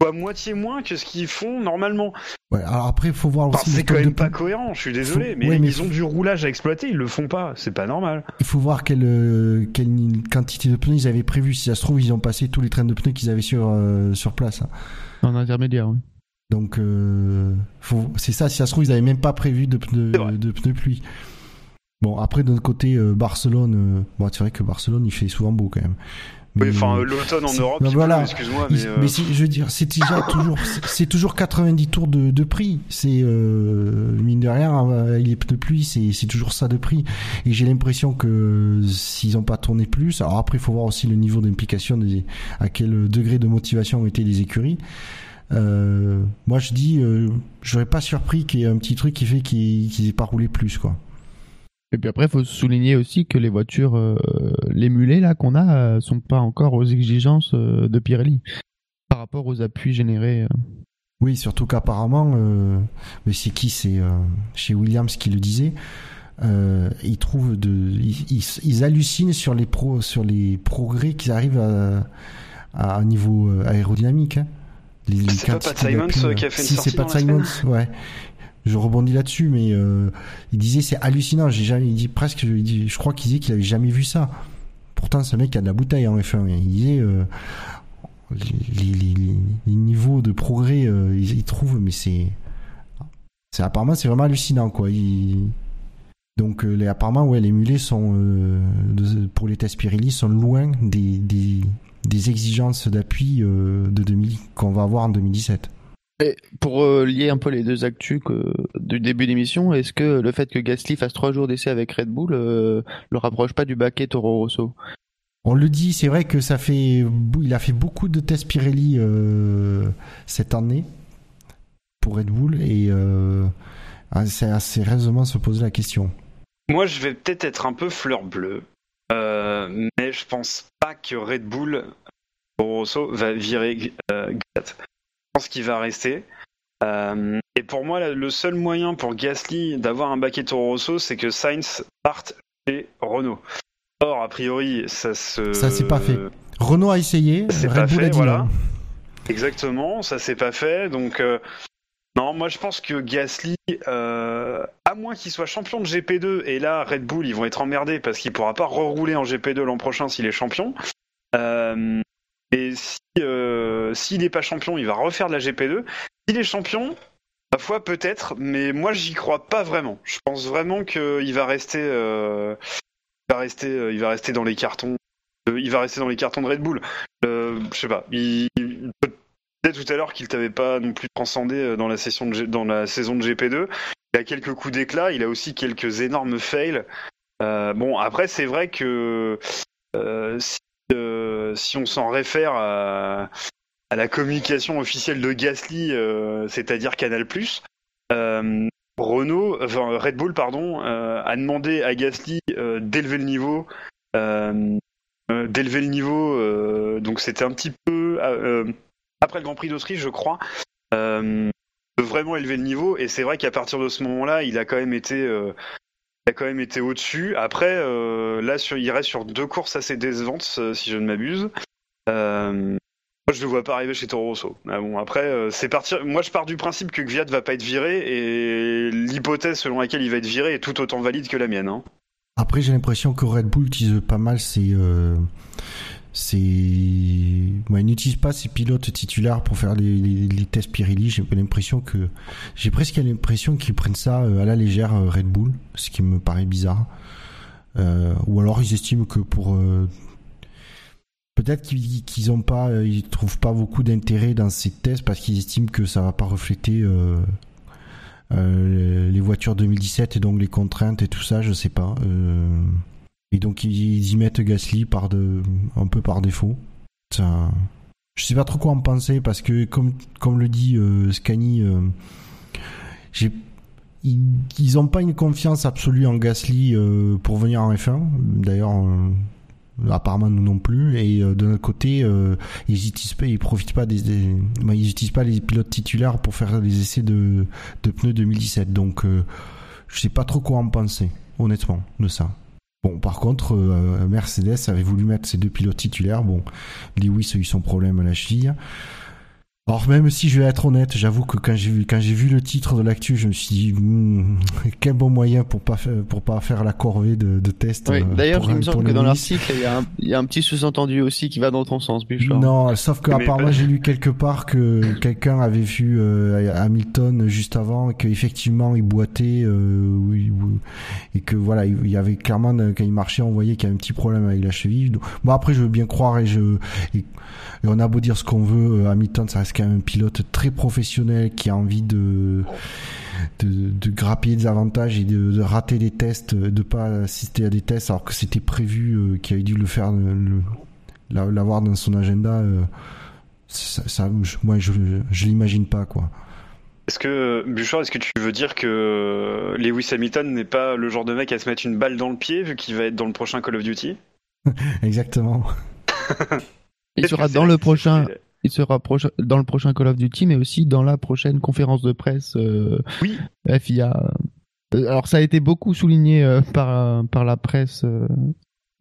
Soit moitié moins que ce qu'ils font normalement. Ouais, alors après, il faut voir Enfin, aussi. c'est quand même de pas cohérent, je suis désolé, Faut- mais ouais, mais ils faut- ont du roulage à exploiter, ils le font pas, c'est pas normal. Il faut voir quelle, euh, quelle quantité de pneus ils avaient prévu. Si ça se trouve, ils ont passé tous les trains de pneus qu'ils avaient sur, euh, sur place. hein. En intermédiaire, oui. Donc, euh, faut- c'est ça. Si ça se trouve, ils avaient même pas prévu de pneus, de pluie. Bon, après, notre côté, euh, Barcelone, euh, bon, c'est vrai que Barcelone, il fait souvent beau quand même. Oui, Mais- enfin, euh, l'automne en Europe, ben il voilà. excuse-moi, mais. euh, mais c'est- je veux dire, c'est déjà toujours, c'est- toujours 90 tours de, de prix. C'est euh, mine de rien, euh, il est pneus pluie, c'est c'est toujours ça de prix. Et j'ai l'impression que s'ils n'ont pas tourné plus, alors après il faut voir aussi le niveau d'implication, à quel degré de motivation ont été les écuries. Euh, moi je dis, euh, je serais pas surpris qu'il y ait un petit truc qui fait qu'ils qu'ils aient pas roulé plus quoi. Et puis après, il faut souligner aussi que les voitures, euh, les mulets là qu'on a, euh, sont pas encore aux exigences euh, de Pirelli par rapport aux appuis générés. euh. Oui, surtout qu'apparemment, euh, mais c'est qui? C'est euh, chez Williams qui le disait. Euh, ils trouvent de, ils, ils- ils hallucinent sur les pro, sur les progrès qu'ils arrivent à, à un niveau aérodynamique. hein. Les, les C'est pas Pat Simons, qui a fait une si, sortie c'est Pat Simons, ouais. Je rebondis là-dessus, mais euh, il disait c'est hallucinant. J'ai jamais, il dit presque, il je crois qu'il disait qu'il avait jamais vu ça. Pourtant, ce mec a de la bouteille en F1. Il disait euh, les, niveaux de progrès, euh, ils trouvent, mais c'est, c'est apparemment c'est vraiment hallucinant quoi. Il- donc euh, les, apparemment ouais, les mulets sont pour les tests Pirelli sont loin des, des, des exigences d'appui de 2000 qu'on va avoir en 2017. Et pour euh, lier un peu les deux actus que, du début d'émission, est-ce que le fait que Gasly fasse trois jours d'essai avec Red Bull euh, le rapproche pas du baquet Toro Rosso? On le dit, c'est vrai que ça fait, il a fait beaucoup de tests Pirelli euh, cette année pour Red Bull et euh, c'est assez raisonnablement se poser la question. Moi, je vais peut-être être un peu fleur bleue, euh, mais je pense pas que Red Bull, Toro Rosso, va virer euh. Je pense qu'il va rester. Euh, et pour moi, le seul moyen pour Gasly d'avoir un baquet Toro Rosso, c'est que Sainz parte chez Renault. Or, a priori, ça se. Ça, c'est pas fait. Renault a essayé, C'est pas Bull fait, a dit voilà. Exactement, ça s'est pas fait. Donc, euh, non, moi je pense que Gasly, euh, à moins qu'il soit champion de GP2, et là Red Bull ils vont être emmerdés parce qu'il pourra pas rerouler en GP2 l'an prochain s'il est champion. Euh, et si euh, s'il n'est pas champion, il va refaire de la GP2. S'il est champion, ma foi peut-être, mais moi j'y crois pas vraiment. Je pense vraiment qu'il va rester, euh, il va rester, euh, il va rester dans les cartons. euh, il va rester dans les cartons de Red Bull. Euh, je sais pas. Il, disait tout à l'heure qu'il t'avait pas non plus transcendé euh, dans la session de dans la saison de GP2. Il a quelques coups d'éclat. Il a aussi quelques énormes fails. Euh, bon, après c'est vrai que euh, si, euh, si on s'en réfère à, la communication officielle de Gasly, euh, c'est-à-dire Canal+, euh, Renault, Red Bull, pardon, euh, a demandé à Gasly d'élever le niveau. d'élever le niveau. donc c'était un petit peu après le Grand Prix d'Autriche, je crois, de vraiment élever le niveau. Et c'est vrai qu'à partir de ce moment-là, il a quand même été, a quand même été au-dessus. Après, euh, là, sur, il reste sur deux courses assez décevantes, euh, si je ne m'abuse. Euh, moi, je le vois pas arriver chez Toro Rosso. Ah bon, après, c'est partir. Moi, je pars du principe que Gviat va pas être viré, et l'hypothèse selon laquelle il va être viré est tout autant valide que la mienne. Hein. Après, j'ai l'impression que Red Bull utilise pas mal ses. Ses... Ouais, il n'utilise pas ses pilotes titulaires pour faire les, tests Pirelli. J'ai l'impression que. J'ai presque l'impression qu'ils prennent ça euh, à la légère, euh, Red Bull, ce qui me paraît bizarre. Euh, ou alors ils estiment que pour. Peut-être qu'ils qu'ils ont pas, ils trouvent pas beaucoup d'intérêt dans ces tests parce qu'ils estiment que ça va pas refléter les voitures 2017 et donc les contraintes et tout ça, je sais pas. Et donc ils, y mettent Gasly par de, un peu par défaut. Ça, je sais pas trop quoi en penser parce que comme comme le dit euh, Scani, euh, ils, ils ont pas une confiance absolue en Gasly euh, pour venir en F1. D'ailleurs, euh, apparemment nous non plus. Et de notre côté, ils utilisent pas, ils profitent pas des, bah, ils utilisent pas les pilotes titulaires pour faire des essais de, de pneus 2017. Donc, je sais pas trop quoi en penser, honnêtement, de ça. Bon, par contre, euh, Mercedes avait voulu mettre ses deux pilotes titulaires. Bon, Lewis a eu son problème à la cheville. Alors même si je vais être honnête, j'avoue que quand j'ai vu quand j'ai vu le titre de l'actu, je me suis dit hmm, [LAUGHS] quel bon moyen pour pas faire pour pas faire la corvée de, de tests. Oui, euh, D'ailleurs, il me semble que dans l'article, il y, a un- il y a un petit sous-entendu aussi qui va dans ton sens, Bouchard. Non, sauf que apparemment j'ai lu quelque part que quelqu'un avait vu euh, Hamilton juste avant et qu'effectivement il boitait euh, oui, oui, et que voilà il y avait clairement euh, quand il marchait on voyait qu'il y avait un petit problème avec la cheville. Donc, bon après je veux bien croire et je et, et on a beau dire ce qu'on veut, euh, Hamilton ça reste quand même un pilote très professionnel qui a envie de de, de grappiller des avantages et de, de rater des tests, de pas assister à des tests alors que c'était prévu euh, qu'il avait dû le faire l'avoir dans son agenda, euh, ça, ça- je- moi je, je l'imagine pas quoi. Est-ce que, Bouchard, est-ce que tu veux dire que Lewis Hamilton n'est pas le genre de mec à se mettre une balle dans le pied vu qu'il va être dans le prochain Call of Duty? [LAUGHS] Exactement. Il sera dans le prochain, il sera proche- dans le prochain Call of Duty, mais aussi dans la prochaine conférence de presse euh, Oui. FIA. Euh, Alors ça a été beaucoup souligné euh, par par la presse euh,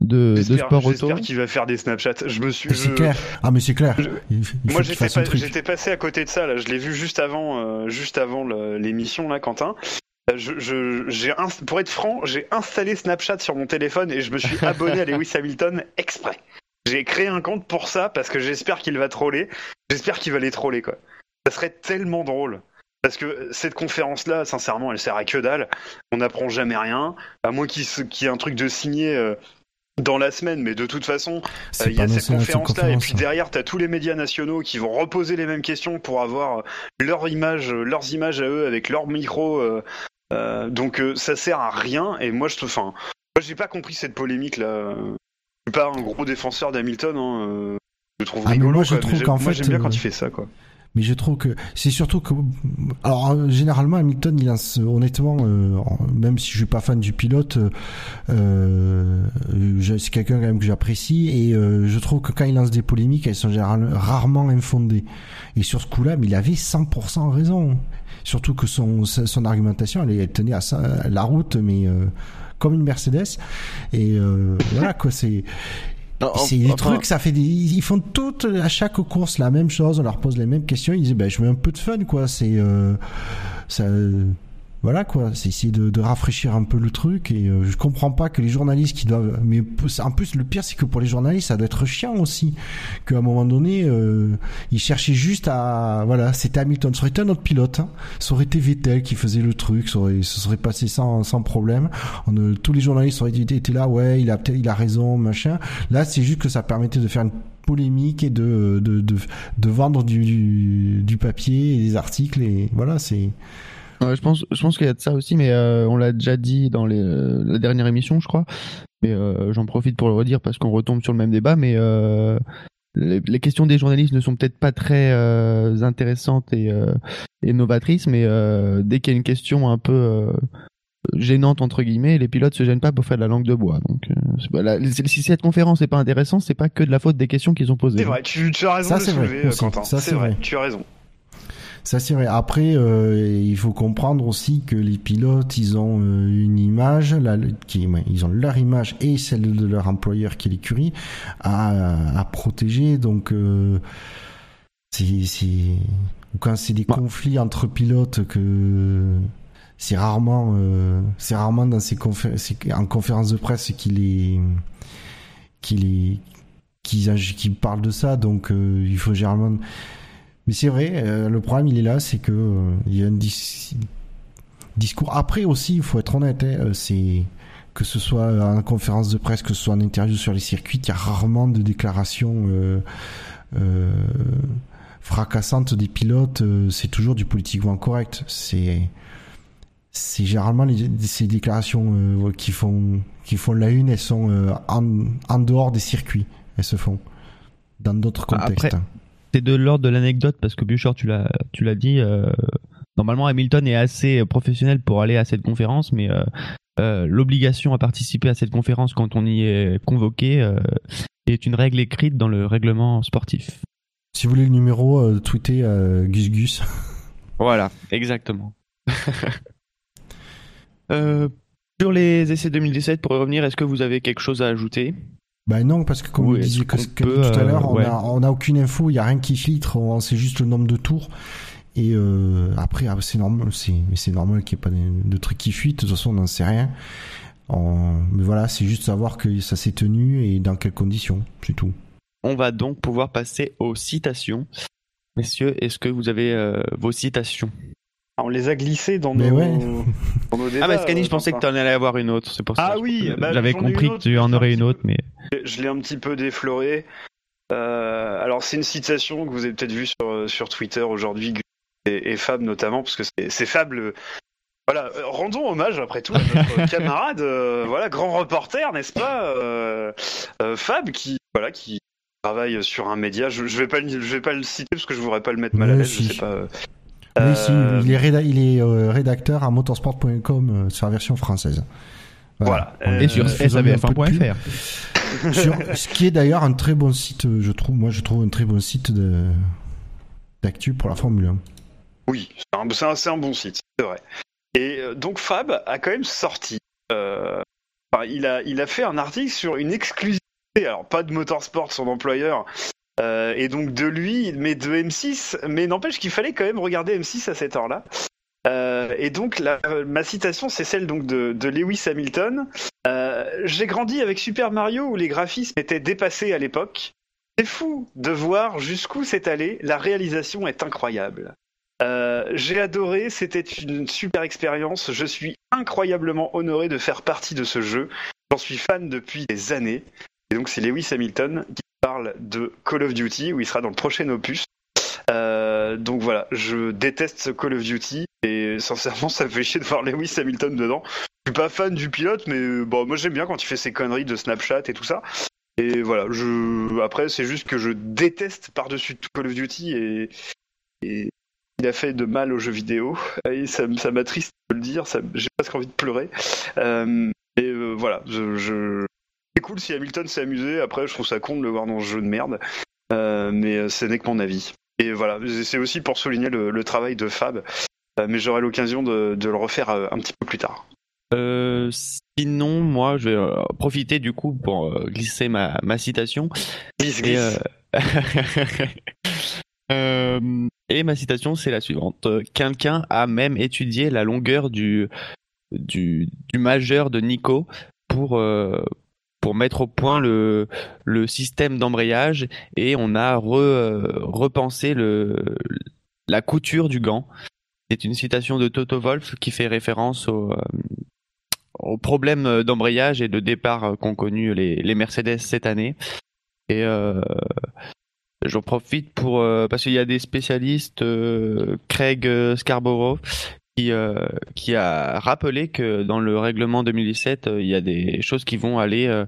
de, de sport auto. j'espère qu'il va faire des Snapchats. Je me suis. C'est je- clair. Ah mais c'est clair. je- Il, il faut Moi, j'étais pas- passé à côté de ça. Là, je l'ai vu juste avant, euh, juste avant l'émission là, Quentin. Je, pour être franc, j'ai installé Snapchat sur mon téléphone et je me suis [LAUGHS] abonné à Lewis Hamilton exprès. J'ai créé un compte pour ça parce que j'espère qu'il va troller. J'espère qu'il va les troller quoi. Ça serait tellement drôle. Parce que cette conférence-là, sincèrement, elle sert à que dalle. On n'apprend jamais rien. À moins qu'il y ait un truc de signé euh, dans la semaine. Mais de toute façon, euh, il y a cette conférence-là, et puis derrière, tu as tous les médias nationaux qui vont reposer les mêmes questions pour avoir euh, leur image, leurs images à eux avec leur micro. euh, donc ça sert à rien. Et moi, je te, enfin, moi, j'ai pas compris cette polémique là. Je suis pas un gros défenseur d'Hamilton. Hein, euh, je trouve Ah, rigolo. moi, je quoi, trouve qu'en fait, j'aime bien euh, quand il fait ça, quoi. Mais je trouve que c'est surtout que alors euh, généralement Hamilton il lance honnêtement euh, même si je suis pas fan du pilote euh, c'est quelqu'un quand même que j'apprécie et euh, je trouve que quand il lance des polémiques elles sont généralement rarement infondées et sur ce coup-là il avait 100% raison surtout que son son argumentation elle, elle tenait à ça, la route mais comme une Mercedes. Et euh, voilà quoi c'est c'est enfin, des trucs, ça fait des, ils font toutes à chaque course la même chose, on leur pose les mêmes questions, ils disent ben je mets un peu de fun quoi, c'est euh, ça voilà quoi, c'est essayer de, de rafraîchir un peu le truc et euh, je comprends pas que les journalistes qui doivent mais en plus le pire c'est que pour les journalistes ça doit être chiant aussi qu'à un moment donné euh, ils cherchaient juste à voilà, c'était Hamilton, ça aurait été un autre pilote, hein. ça aurait été Vettel qui faisait le truc, ça aurait, ça serait passé sans sans problème. On, euh, tous les journalistes auraient été, été là, ouais, il a il a raison, machin. Là, c'est juste que ça permettait de faire une polémique et de de de, de vendre du, du du papier et des articles et voilà, c'est Ouais, je pense, je pense qu'il y a de ça aussi, mais euh, on l'a déjà dit dans les, euh, la dernière émission, je crois. Mais euh, j'en profite pour le redire parce qu'on retombe sur le même débat. Mais euh, les, les questions des journalistes ne sont peut-être pas très euh, intéressantes et, euh, et novatrices, mais euh, dès qu'il y a une question un peu euh, gênante entre guillemets, les pilotes se gênent pas pour faire de la langue de bois. Donc, euh, c'est pas la- si cette conférence n'est pas intéressante, c'est pas que de la faute des questions qu'ils ont posées. C'est vrai, tu, tu as raison Ça, de le c'est vrai soulever, aussi. Quentin. Ça, C'est c'est vrai, vrai. tu as raison. Ça c'est vrai. Après, euh, il faut comprendre aussi que les pilotes, ils ont euh, une image, le- qui, ils ont leur image et celle de leur employeur qui est l'écurie à, à protéger. Donc, euh, c'est, quand c'est des Ouais. conflits entre pilotes que c'est rarement, euh, c'est rarement dans ces confé- en conférence de presse qu'il est, qu'il est, qu'ils parlent de ça. Donc, euh, il faut généralement mais c'est vrai, euh, le problème il est là, c'est que euh, il y a un dis- discours. Après aussi, il faut être honnête, hein, euh, c'est que ce soit en conférence de presse, que ce soit en interview sur les circuits, il y a rarement de déclarations euh, fracassantes des pilotes. c'est toujours du politiquement correct. C'est c'est généralement les, ces déclarations euh, qui font qui font la une, elles sont euh, en, en dehors des circuits. Elles se font dans d'autres Après, contextes. C'est de l'ordre de l'anecdote parce que Bouchard, tu l'as, tu l'as dit. euh, normalement, Hamilton est assez professionnel pour aller à cette conférence, mais euh, euh, l'obligation à participer à cette conférence quand on y est convoqué euh, est une règle écrite dans le règlement sportif. Si vous voulez le numéro, euh, tweetez euh, Gus Gus. [LAUGHS] Voilà, exactement. [LAUGHS] euh, sur les essais 2017, pour y revenir, est-ce que vous avez quelque chose à ajouter? Ben non, parce que comme Oui, vous disiez est-ce que, qu'on que peut, tout à l'heure, euh, on ouais. a on a aucune info, il y a rien qui filtre, on sait juste le nombre de tours. Et euh, après, ah, c'est normal, c'est normal qu'il n'y ait pas de, de trucs qui fuitent. De toute façon, on n'en sait rien. On- mais voilà, c'est juste savoir que ça s'est tenu et dans quelles conditions, c'est tout. On va donc pouvoir passer aux citations. Messieurs, est-ce que vous avez euh, vos citations? Ah, On les a glissés dans Mais nos, ouais. dans nos débats. Ah, bah Scanny, euh, je pensais que tu en allais avoir une autre, c'est pour ça. Ah je- oui, bah, J'avais compris autre, que tu en mais aurais un une autre, mais Je l'ai un petit peu défloré. Euh, alors c'est une citation que vous avez peut-être vue sur, sur Twitter aujourd'hui, et, et Fab notamment, parce que c'est Fab le... Voilà, euh, rendons hommage après tout à notre [LAUGHS] camarade, euh, voilà, grand reporter, n'est-ce pas, euh, euh, Fab, qui voilà, qui travaille sur un média. Je, je vais pas, le- je vais pas le citer parce que je voudrais pas le mettre mal à Mais l'aise. Je sais pas. Euh, si, euh, il est, réda- il est euh, rédacteur à motorsport.com euh, sur la version française. Voilà. On- Euh, et sur faisons un peu de pub. savf1.fr. sur ce qui est d'ailleurs un très bon site, je trouve. Moi, je trouve un très bon site de d'actu pour la Formule 1. Oui, c'est un, c'est un- c'est un bon site, c'est vrai. Et donc Fab a quand même sorti. euh, enfin, il, a, il a fait un article sur une exclusivité, alors pas de Motorsport, son employeur, euh, et donc de lui, mais de M6, mais n'empêche qu'il fallait quand même regarder M6 à cette heure-là. Euh, et donc la- ma citation, c'est celle donc de, de Lewis Hamilton. Euh, J'ai grandi avec Super Mario où les graphismes étaient dépassés à l'époque. C'est fou de voir jusqu'où c'est allé. La réalisation est incroyable. Euh, J'ai adoré, c'était une super expérience. Je suis incroyablement honoré de faire partie de ce jeu. J'en suis fan depuis des années. Et donc c'est Lewis Hamilton qui parle de Call of Duty où il sera dans le prochain opus. Euh, donc voilà, je déteste ce Call of Duty et sincèrement [LAUGHS] ça fait chier de voir Lewis Hamilton dedans. Je suis pas fan du pilote, mais euh, bon, moi j'aime bien quand il fait ses conneries de Snapchat et tout ça. Et voilà, après c'est juste que je déteste par-dessus tout Call of Duty et, il a fait de mal aux jeux vidéo ça, ça m'attriste de le dire, ça- j'ai presque envie de pleurer. Euh, et euh, voilà, je... c'est cool si Hamilton s'est amusé. Après, je trouve ça con de le voir dans ce jeu de merde, Euh, mais euh, ce n'est que mon avis. Et voilà, c'est aussi pour souligner le, le travail de Fab, Euh, mais j'aurai l'occasion de, de le refaire un petit peu plus tard. Euh, sinon, moi, je vais profiter du coup pour glisser ma, ma citation. Glisse, Et, glisse. [LAUGHS] et ma citation, c'est la suivante. Quelqu'un a même étudié la longueur du, du, du majeur de Nico pour, pour mettre au point le, système d'embrayage et on a re, euh, repensé le, la couture du gant. C'est une citation de Toto Wolff qui fait référence au, euh, aux problèmes d'embrayage et de départ qu'ont connu les, Mercedes cette année. Et euh, j'en profite pour parce qu'il y a des spécialistes, Craig Scarborough, euh, qui a rappelé que dans le règlement 2017, euh, il y a des choses qui vont aller euh,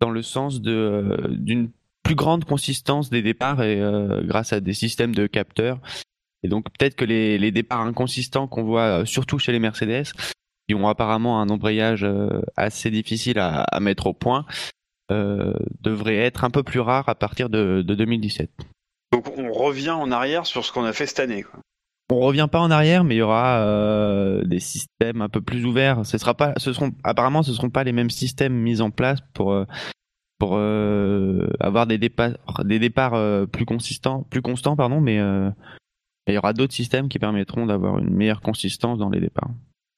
dans le sens d'une plus grande consistance des départs et grâce à des systèmes de capteurs. Et donc peut-être que les, les départs inconsistants qu'on voit surtout chez les Mercedes, qui ont apparemment un embrayage assez difficile à, mettre au point, devraient être un peu plus rares à partir de, de 2017. Donc on revient en arrière sur ce qu'on a fait cette année. On revient pas en arrière, mais il y aura euh, des systèmes un peu plus ouverts. Ce sera pas, ce seront apparemment, ce seront pas les mêmes systèmes mis en place pour euh, pour euh, avoir des départs des départs euh, plus consistants, plus constants, pardon, mais euh, il y aura d'autres systèmes qui permettront d'avoir une meilleure consistance dans les départs.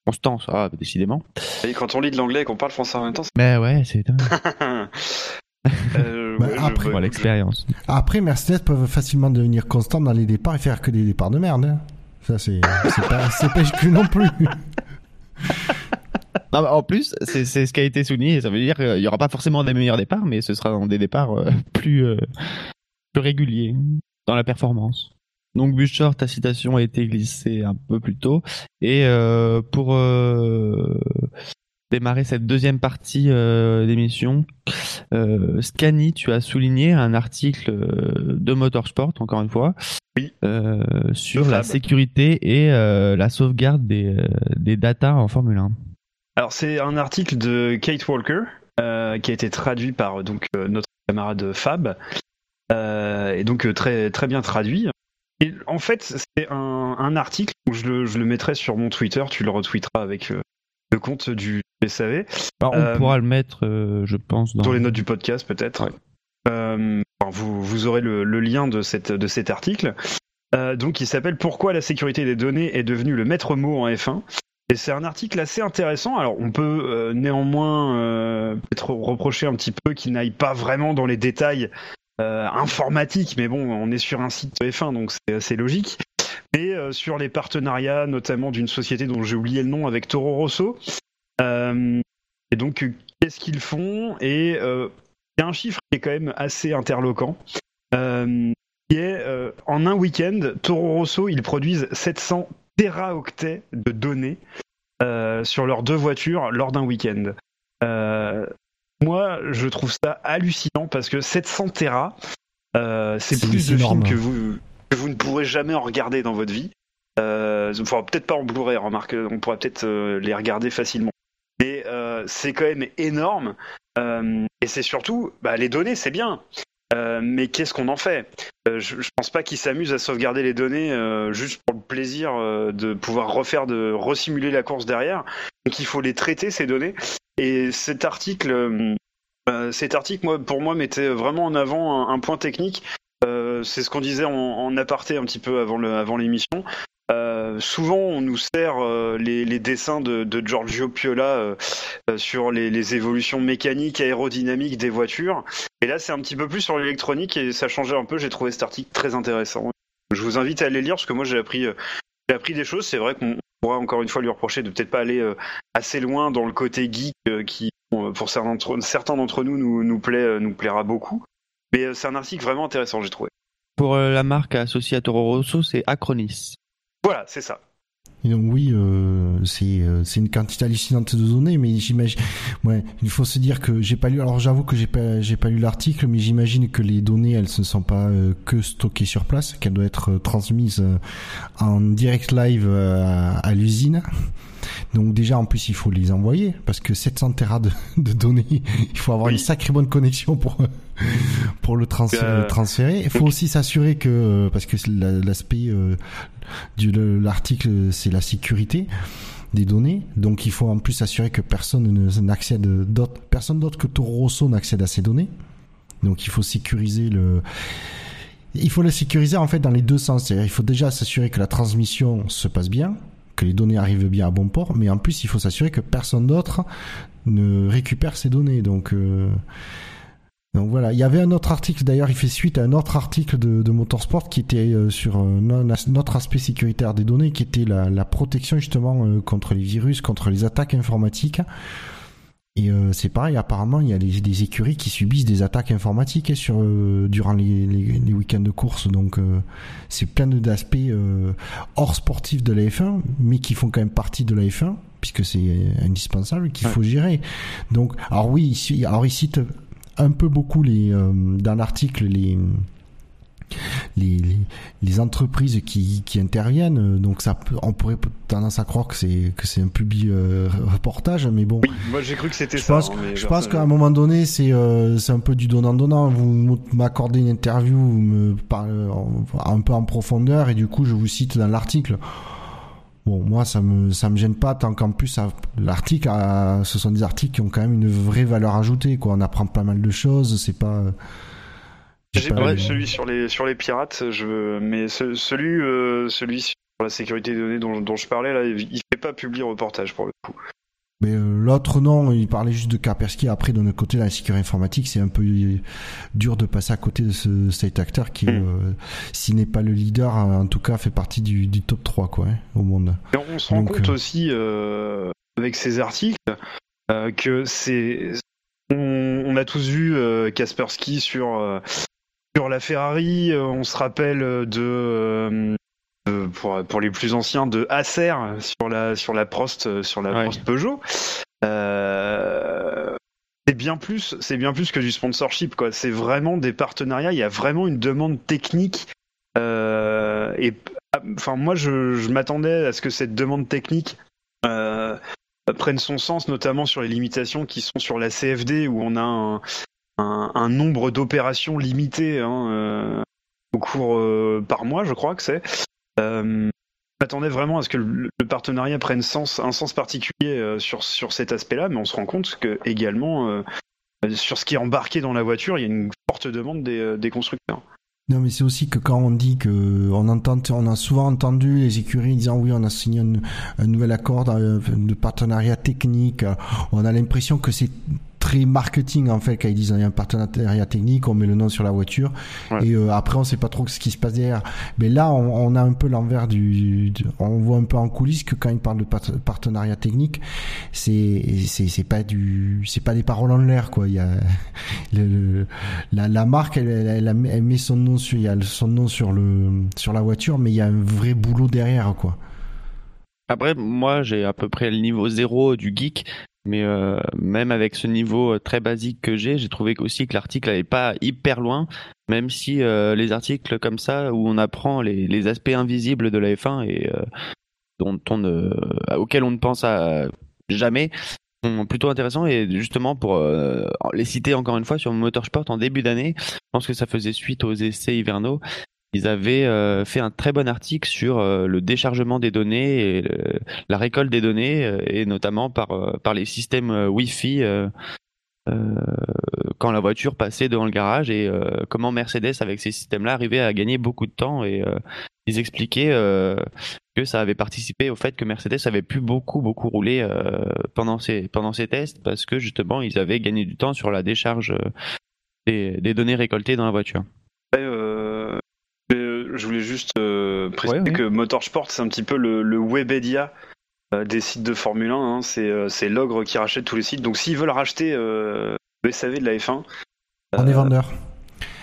Constance, ah, décidément. Et quand on lit de l'anglais et qu'on parle français en même temps, Mais ouais, c'est. [LAUGHS] Euh, Bah, ouais, après- l'expérience. Après, Mercedes peuvent facilement devenir constants dans les départs et faire que des départs de merde. Ça, c'est pas, pas exclu non plus. [LAUGHS] En plus, c'est ce qui a été souligné. Ça veut dire qu'il y aura pas forcément des meilleurs départs, mais ce sera des départs euh, [LAUGHS] plus euh, plus réguliers dans la performance. Donc Buchor, ta citation a été glissée un peu plus tôt. Et euh, pour démarrer cette deuxième partie euh, d'émission, euh, Scani, tu as souligné un article euh, de Motorsport, encore une fois, Oui. euh, sur la sécurité et la sauvegarde des, des datas en Formule 1. Alors c'est un article de Kate Walker qui a été traduit par donc notre camarade Fab et donc très très bien traduit. Et en fait c'est un, un article où je le, je le mettrai sur mon Twitter, tu le retweeteras avec euh, le compte du SAV. Bah, on Euh, pourra le mettre, euh, je pense, dans Dans les notes du podcast, peut-être. Ouais. Euh, enfin, vous, vous aurez le, le lien de, cette, de cet article. Donc, il s'appelle Pourquoi la sécurité des données est devenue le maître mot en F1. Et c'est un article assez intéressant. Alors, on peut euh, néanmoins euh, peut-être reprocher un petit peu qu'il n'aille pas vraiment dans les détails euh, informatiques, mais bon, on est sur un site F1, donc c'est assez logique. Mais euh, sur les partenariats, notamment d'une société dont j'ai oublié le nom avec Toro Rosso. Euh, et donc, euh, qu'est-ce qu'ils font? Et il y a un chiffre qui est quand même assez interloquant. Euh, qui est euh, en un week-end, Toro Rosso, ils produisent 700 téraoctets de données euh, sur leurs deux voitures lors d'un week-end. Moi, je trouve ça hallucinant parce que 700 téra, euh, c'est plus de films que vous, que vous ne pourrez jamais en regarder dans votre vie. Euh, enfin, peut-être pas en Blu-ray, remarque, on pourrait peut-être euh, les regarder facilement. Mais euh, c'est quand même énorme. Euh, et c'est surtout, bah, les données, c'est bien. Euh, mais qu'est-ce qu'on en fait? Euh, je, je pense pas qu'ils s'amusent à sauvegarder les données juste pour le plaisir de pouvoir refaire, de resimuler la course derrière. Donc il faut les traiter ces données. Et cet article, cet article, moi, pour moi, mettait vraiment en avant un, un point technique. Euh, c'est ce qu'on disait en, en aparté un petit peu avant le, avant l'émission. Euh, souvent, on nous sert euh, les, les dessins de, de Giorgio Piola euh, euh, sur les, les évolutions mécaniques, aérodynamiques des voitures. Et là, c'est un petit peu plus sur l'électronique et ça changeait un peu. J'ai trouvé cet article très intéressant. Je vous invite à aller lire parce que moi, j'ai appris, j'ai appris des choses. C'est vrai qu'on pourra encore une fois lui reprocher de peut-être pas aller assez loin dans le côté geek qui, pour certains d'entre, nous, nous, nous plaît, nous plaira beaucoup. Mais euh, c'est un article vraiment intéressant, j'ai trouvé. Pour euh, la marque associée à Toro Rosso, c'est Acronis. Voilà, c'est ça. Et donc oui, euh, c'est euh, c'est une quantité hallucinante de données, mais j'imagine, ouais, il faut se dire que j'ai pas lu. Alors j'avoue que j'ai pas j'ai pas lu l'article, mais j'imagine que les données elles ne sont pas euh, que stockées sur place, qu'elles doivent être euh, transmises euh, en direct live euh, à, à l'usine. Donc déjà en plus il faut les envoyer parce que 700 téras de, de données, [LAUGHS] il faut avoir Oui. une sacrée bonne connexion pour [LAUGHS] pour le trans- Euh, le transférer. Il faut aussi s'assurer que euh, parce que l'aspect euh, le- l'article c'est la sécurité des données. Donc il faut en plus s'assurer que personne ne- n'accède d'autres personne d'autre que Toro Rosso n'accède à ces données. Donc il faut sécuriser le il faut le sécuriser en fait dans les deux sens. C'est-à-dire il faut déjà s'assurer que la transmission se passe bien, que les données arrivent bien à bon port, mais en plus il faut s'assurer que personne d'autre ne récupère ces données. Donc euh, donc voilà, il y avait un autre article d'ailleurs, il fait suite à un autre article de, de Motorsport qui était euh, sur euh, notre aspect sécuritaire des données, qui était la, la protection justement euh, contre les virus, contre les attaques informatiques. Et euh, c'est pareil, apparemment, il y a des, des écuries qui subissent des attaques informatiques sur euh, durant les, les, les week-ends de course. Donc euh, c'est plein d'aspects hors sportifs de la F1, mais qui font quand même partie de la F1 puisque c'est indispensable qu'il Ouais. faut gérer. Donc, alors oui, ici, alors il cite un peu beaucoup les euh, dans l'article les les, les, les entreprises qui, qui interviennent donc ça on pourrait tendance à croire que c'est que c'est un public euh, reportage mais bon Oui, moi j'ai cru que c'était ça. pense, je pense qu'à un moment donné, c'est euh, c'est un peu du donnant-donnant. Vous m'accordez une interview, vous me parlez en- un peu en profondeur, et du coup, je vous cite dans l'article. Bon, moi, ça me ça me gêne pas tant qu'en plus, l'article, a- ce sont des articles qui ont quand même une vraie valeur ajoutée. Quoi, on apprend pas mal de choses. C'est pas. J'ai pas- pas lu celui sur les sur les pirates, je mais ce- celui euh, celui sur la sécurité des données dont, dont je parlais là, il il fait pas publier reportage pour le coup. Mais euh, l'autre non, il parlait juste de Kaspersky. Après, de notre côté, la sécurité informatique, c'est un peu euh, dur de passer à côté de ce, cet acteur qui, Mm. euh, s'il n'est pas le leader, en tout cas, fait partie du, du top 3 quoi, hein, au monde. Et on se rend Donc, compte aussi avec ces articles que c'est on, on a tous vu Kaspersky sur sur la Ferrari, on se rappelle de- pour pour les plus anciens de Acer sur la sur la Prost euh, sur la Ouais. Prost Peugeot. Euh, c'est bien plus c'est bien plus que du sponsorship quoi. C'est vraiment des partenariats. Il y a vraiment une demande technique euh, et enfin moi je, je m'attendais à ce que cette demande technique euh, prenne son sens notamment sur les limitations qui sont sur la CFD où on a un, un, un nombre d'opérations limité hein, euh, au cours euh, par mois je crois que c'est euh, m'attendais vraiment à ce que le, partenariat prenne un sens particulier euh, sur, sur cet aspect-là, mais on se rend compte que également, euh, sur ce qui est embarqué dans la voiture, il y a une forte demande des, euh, constructeurs. Non, mais c'est aussi que quand on dit que on entend, on a souvent entendu les écuries disant oui, on a signé un, nouvel accord de partenariat technique. On a l'impression que c'est très marketing en fait quand ils disent il y a un partenariat technique, on met le nom sur la voiture Ouais. et euh, après on sait pas trop ce qui se passe derrière. Mais là on, on a un peu l'envers du, du- on voit un peu en coulisses que quand ils parlent de part- partenariat technique, c'est c'est c'est pas du c'est pas des paroles en l'air quoi. Il y a [LAUGHS] le, le- la, la marque elle, elle, elle met son nom sur il y a son nom sur le sur la voiture mais il y a un vrai boulot derrière quoi. Après, moi, j'ai à peu près le niveau zéro du geek, mais euh, même avec ce niveau euh, très basique que j'ai, j'ai trouvé aussi que l'article n'allait pas hyper loin, même si euh, les articles comme ça, où on apprend les, aspects invisibles de la F1 et dont on ne, auxquels on ne pense jamais, sont plutôt intéressants et justement pour les citer encore une fois sur Motorsport en début d'année, je pense que ça faisait suite aux essais hivernaux. Ils avaient euh, fait un très bon article sur euh, le déchargement des données et le- la récolte des données euh, et notamment par euh, par les systèmes euh, Wi-Fi euh, euh, quand la voiture passait devant le garage et euh, comment Mercedes avec ces systèmes-là arrivait à gagner beaucoup de temps et euh, ils expliquaient euh, que ça avait participé au fait que Mercedes avait pu beaucoup beaucoup rouler euh, pendant ces pendant ces tests parce que justement ils avaient gagné du temps sur la décharge euh, des, données récoltées dans la voiture. Euh, euh, je voulais juste euh, préciser Ouais, ouais. que Motorsport, c'est un petit peu le, le Webedia euh, des sites de Formule 1. hein. C'est euh, c'est l'ogre qui rachète tous les sites. Donc s'ils veulent racheter euh, le SAV de la F1, On est vendeur.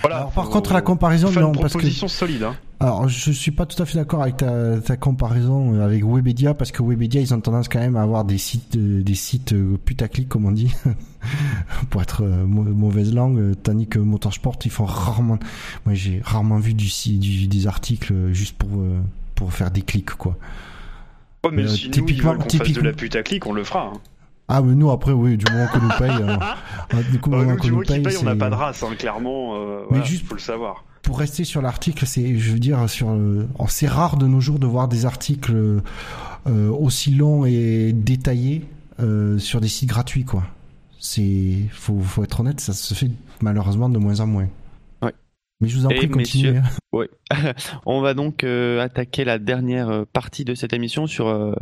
Voilà. Alors par contre la comparaison faut faire non une parce que solide. Hein. Alors, je suis pas tout à fait d'accord avec ta, ta comparaison euh, avec Webedia parce que Webedia, ils ont tendance quand même à avoir des sites, euh, des sites euh, putaclic comme on dit, [LAUGHS] pour être euh, mau- mauvaise langue, euh, tandis que Motorsport, ils font rarement. Moi, j'ai rarement vu du, des articles euh, juste pour euh, pour faire des clics quoi. Ouais, mais Euh, si nous, ils typiquement- veulent qu'on fasse de la putaclic, on le fera. Hein. Ah, mais nous après, oui, du moment qu'on nous paye, euh, [LAUGHS] euh, du coup, Bah, moment nous, du nous paye, on n'a pas de race, hein, clairement. Euh, Mais voilà, juste- faut le savoir. pour rester sur l'article, c'est, je veux dire, sur, le- oh, c'est rare de nos jours de voir des articles euh, aussi longs et détaillés euh, sur des sites gratuits, quoi. C'est, faut, faut être honnête, ça se fait malheureusement de moins en moins. Mais je vous en prie, continuez. messieurs, [LAUGHS] Ouais. On va donc euh, attaquer la dernière euh, partie de cette émission sur euh,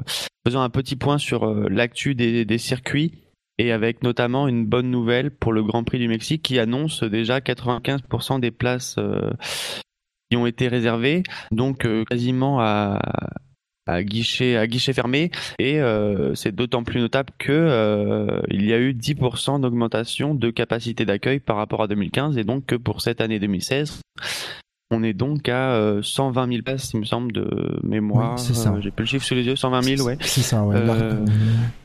faisant un petit point sur euh, l'actu des, des circuits et avec notamment une bonne nouvelle pour le Grand Prix du Mexique qui annonce déjà 95% des places qui ont été réservées, donc quasiment à à guichet fermé. Et euh, c'est d'autant plus notable que euh, il y a eu 10% d'augmentation de capacité d'accueil par rapport à 2015 et donc que pour cette année 2016 on est donc à euh, 120 000 places, il me semble, de mémoire. Oui, c'est ça. Euh, J'ai plus le chiffre sous les yeux, 120 000, ouais. C'est ça, ouais. Euh,